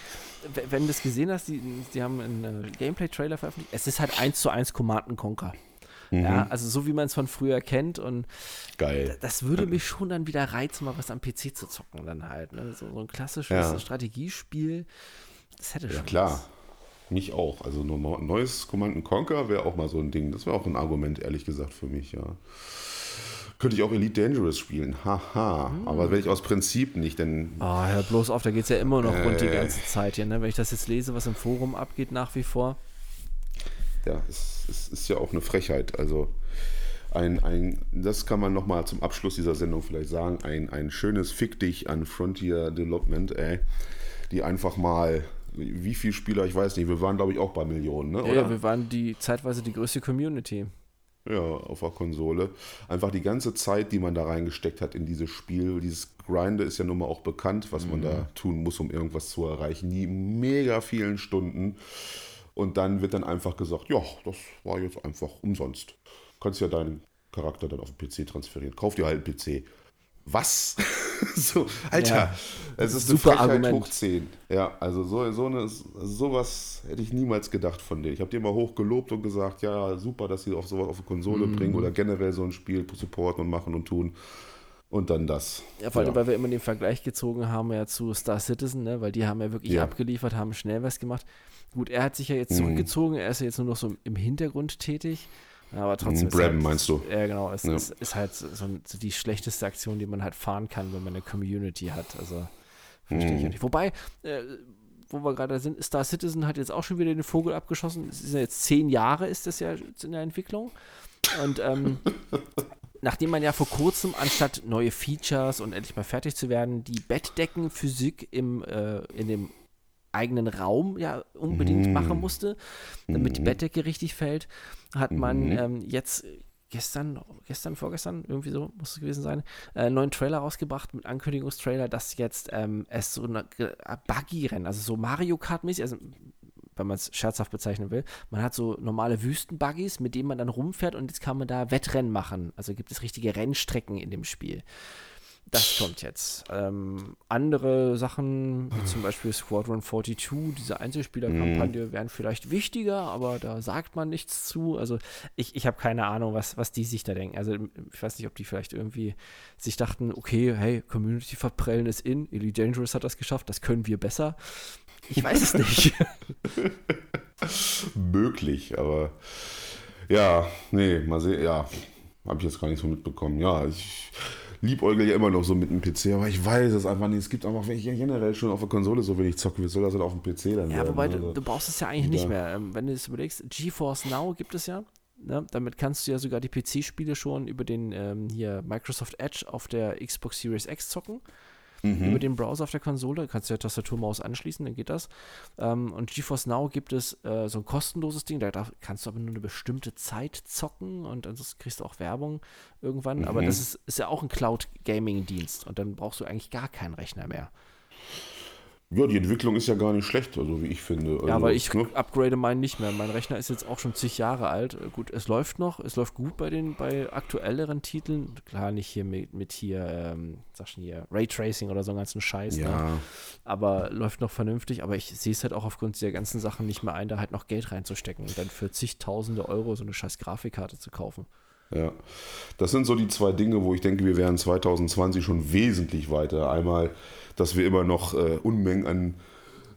wenn du das gesehen hast, die, die haben einen äh, Gameplay-Trailer veröffentlicht, es ist halt 1 zu 1 Command and Conquer. Ja, also so wie man es von früher kennt und Geil. das würde mich schon dann wieder reizen, mal was am PC zu zocken dann halt. Ne? So, so ein klassisches Ja. Strategiespiel, das hätte schon Ja, klar. Mich auch. Also ein neues Command Conquer wäre auch mal so ein Ding. Das wäre auch ein Argument, ehrlich gesagt, für mich, ja. Könnte ich auch Elite Dangerous spielen. Haha. Aber werde ich aus Prinzip nicht, denn. Ah, hör bloß auf, da geht es ja immer noch rund die Äh. ganze Zeit hier, ne? Wenn ich das jetzt lese, was im Forum abgeht nach wie vor. ja, es, es ist ja auch eine Frechheit. Also ein, ein das kann man nochmal zum Abschluss dieser Sendung vielleicht sagen, ein, ein schönes Fick dich an Frontier Development, ey, die einfach mal, wie viele Spieler, ich weiß nicht, wir waren glaube ich auch bei Millionen, ne? Ja, ja, wir waren die zeitweise die größte Community. Ja, auf der Konsole. Einfach die ganze Zeit, die man da reingesteckt hat in dieses Spiel, dieses Grinde ist ja nun mal auch bekannt, was man da tun muss, um irgendwas zu erreichen. Die mega vielen Stunden. Und dann wird dann einfach gesagt, ja, das war jetzt einfach umsonst. Du kannst ja deinen Charakter dann auf den PC transferieren. Kauf dir halt einen PC. Was? so, Alter, Ja, es ist eine super Frechheit Argument. hoch 10. Ja, also so, so eine, sowas hätte ich niemals gedacht von dir. Ich habe dir mal hoch gelobt und gesagt, ja, super, dass sie auf sowas auf die Konsole Mhm. bringen oder generell so ein Spiel supporten und machen und tun. Und dann das. Ja, vor allem, weil wir immer den Vergleich gezogen haben ja zu Star Citizen, ne? weil die haben ja wirklich Ja. abgeliefert, haben schnell was gemacht. Gut, er hat sich ja jetzt Mhm. zurückgezogen, er ist ja jetzt nur noch so im Hintergrund tätig. Aber trotzdem. Mhm, Bram, ist halt, meinst du? Ja, genau. Es Ja. ist, ist halt so, so die schlechteste Aktion, die man halt fahren kann, wenn man eine Community hat. Also, verstehe ich Mhm. ja nicht. Wobei, äh, wo wir gerade sind, Star Citizen hat jetzt auch schon wieder den Vogel abgeschossen. Es ist ja jetzt zehn Jahre, ist das ja in der Entwicklung. Und ähm, nachdem man ja vor kurzem, anstatt neue Features und endlich mal fertig zu werden, die Bettdeckenphysik im, äh, in dem eigenen Raum ja unbedingt Mm. machen musste, damit die Mhm. Bettdecke richtig fällt, hat man Mhm. ähm, jetzt gestern, gestern, vorgestern, irgendwie so muss es gewesen sein, äh, einen neuen Trailer rausgebracht mit Ankündigungstrailer, dass jetzt ähm, es so eine äh, Buggy-Rennen, also so Mario Kart-mäßig, also wenn man es scherzhaft bezeichnen will, man hat so normale Wüstenbuggies, mit denen man dann rumfährt und jetzt kann man da Wettrennen machen. Also gibt es richtige Rennstrecken in dem Spiel. Das kommt jetzt. Ähm, andere Sachen, wie zum Beispiel Squadron 42, diese Einzelspielerkampagne, wären vielleicht wichtiger, aber da sagt man nichts zu. Also ich, ich habe keine Ahnung, was, was die sich da denken. Also ich weiß nicht, ob die vielleicht irgendwie sich dachten, okay, hey, Community verprellen ist in, Elite Dangerous hat das geschafft, das können wir besser. Ich weiß es nicht. Möglich, aber ja, nee, mal sehen, ja, habe ich jetzt gar nicht so mitbekommen. Ja, ich, liebäugel ja immer noch so mit dem PC, aber ich weiß es einfach nicht. Es gibt einfach, wenn ich generell schon auf der Konsole so wenig zocke, wie soll das denn auf dem PC dann Ja, werden? wobei ne? du, du brauchst es ja eigentlich nicht mehr. Ähm, wenn du es überlegst, GeForce Now gibt es ja. Ne? Damit kannst du ja sogar die PC-Spiele schon über den ähm, hier Microsoft Edge auf der Xbox Series X zocken. Mhm. Über den Browser auf der Konsole. Kannst du ja Tastatur, Maus anschließen, dann geht das. Ähm, und GeForce Now gibt es äh, so ein kostenloses Ding, da darf, kannst du aber nur eine bestimmte Zeit zocken und ansonsten kriegst du auch Werbung irgendwann. Aber Mhm. das ist, ist ja auch ein Cloud-Gaming-Dienst und dann brauchst du eigentlich gar keinen Rechner mehr. Ja, die Entwicklung ist ja gar nicht schlecht, also wie ich finde. Also, Ja, aber ich ne? upgrade meinen nicht mehr. Mein Rechner ist jetzt auch schon zig Jahre alt. Gut, es läuft noch, es läuft gut bei den bei aktuelleren Titeln. Klar, nicht hier mit, mit hier, ähm, sag schon hier, Raytracing oder so einen ganzen Scheiß. Ne? Ja, Aber läuft noch vernünftig. Aber ich sehe es halt auch aufgrund dieser ganzen Sachen nicht mehr ein, da halt noch Geld reinzustecken und dann für zigtausende Euro so eine scheiß Grafikkarte zu kaufen. Ja. Das sind so die zwei Dinge, wo ich denke, wir wären 2020 schon wesentlich weiter. Einmal, dass wir immer noch äh, Unmengen an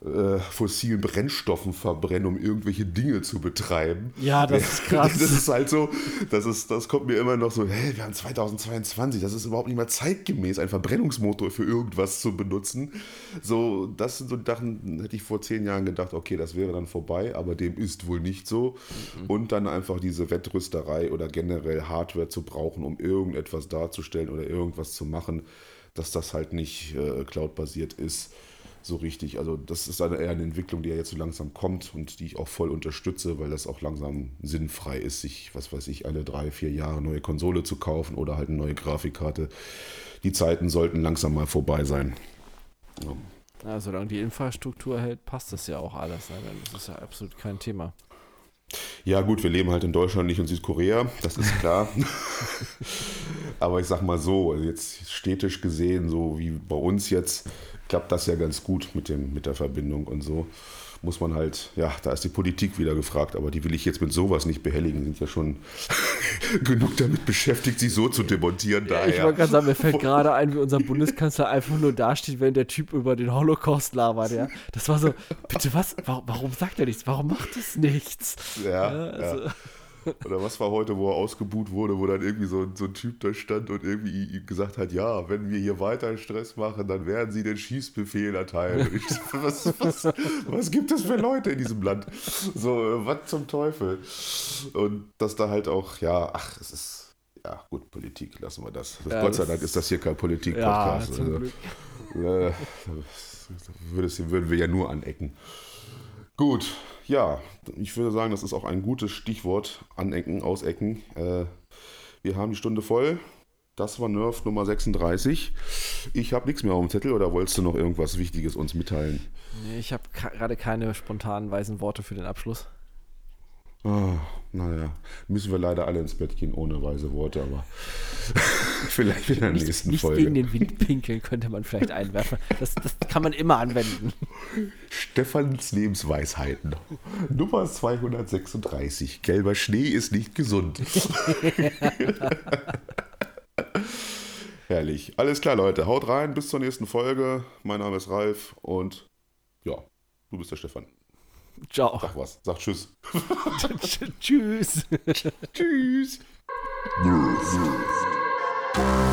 äh, fossilen Brennstoffen verbrennen, um irgendwelche Dinge zu betreiben. Ja, das ist krass. Das ist halt so, das, ist, das kommt mir immer noch so, hey, wir haben 2022, das ist überhaupt nicht mehr zeitgemäß, einen Verbrennungsmotor für irgendwas zu benutzen. So, das sind so Sachen, hätte ich vor zehn Jahren gedacht, okay, das wäre dann vorbei, aber dem ist wohl nicht so. Und dann einfach diese Wettrüsterei oder generell Hardware zu brauchen, um irgendetwas darzustellen oder irgendwas zu machen, dass das halt nicht äh, cloud-basiert ist so richtig. Also das ist eine, eher eine Entwicklung, die ja jetzt so langsam kommt und die ich auch voll unterstütze, weil das auch langsam sinnfrei ist, sich, was weiß ich, alle drei, vier Jahre neue Konsole zu kaufen oder halt eine neue Grafikkarte. Die Zeiten sollten langsam mal vorbei sein. Ja. Ja, solange die Infrastruktur hält, passt das ja auch alles. Ne? Dann ist ja absolut kein Thema. Ja, gut, wir leben halt in Deutschland, nicht in Südkorea, das ist klar. Aber ich sag mal so, also jetzt städtisch gesehen, so wie bei uns jetzt, klappt das ja ganz gut mit, dem, mit der Verbindung und so. Muss man halt, ja, da ist die Politik wieder gefragt, aber die will ich jetzt mit sowas nicht behelligen, sind ja schon genug damit beschäftigt, sich so zu demontieren. Ich Daher. wollte gerade sagen, mir fällt gerade ein, wie unser Bundeskanzler einfach nur dasteht, wenn der Typ über den Holocaust labert, ja. Das war so, bitte was? Warum, warum sagt er nichts? Warum macht es nichts? Ja, also, ja. Oder was war heute, wo er ausgebuht wurde, wo dann irgendwie so, so ein Typ da stand und irgendwie ihm gesagt hat, ja, wenn wir hier weiter Stress machen, dann werden sie den Schießbefehl erteilen. Ich was, was, was gibt es für Leute in diesem Land? So, äh, was zum Teufel? Und dass da halt auch, ja, ach, es ist, ja gut, Politik, lassen wir das. Ja, Gott sei Dank ist das hier kein ja, Politik-Podcast. zum also, Glück. äh, würden wir ja nur anecken. Gut, ja, ich würde sagen, das ist auch ein gutes Stichwort. Anecken, ausecken. Äh, wir haben die Stunde voll. Das war Nerf Nummer 36. Ich habe nichts mehr auf dem Zettel oder wolltest du noch irgendwas Wichtiges uns mitteilen? Nee, ich habe gerade keine spontanen weisen Worte für den Abschluss. Ah, naja, müssen wir leider alle ins Bett gehen ohne weise Worte, aber vielleicht in der Nicht, nächsten nicht Folge. gegen den Wind pinkeln könnte man vielleicht einwerfen. Das, das kann man immer anwenden. Stefans Lebensweisheiten. Nummer 236. Gelber Schnee ist nicht gesund. Herrlich. Alles klar, Leute. Haut rein. Bis zur nächsten Folge. Mein Name ist Ralf und ja, du bist der Stefan. Ciao. Sag was. Sag Tschüss. Tschüss. Tschüss. Nerf.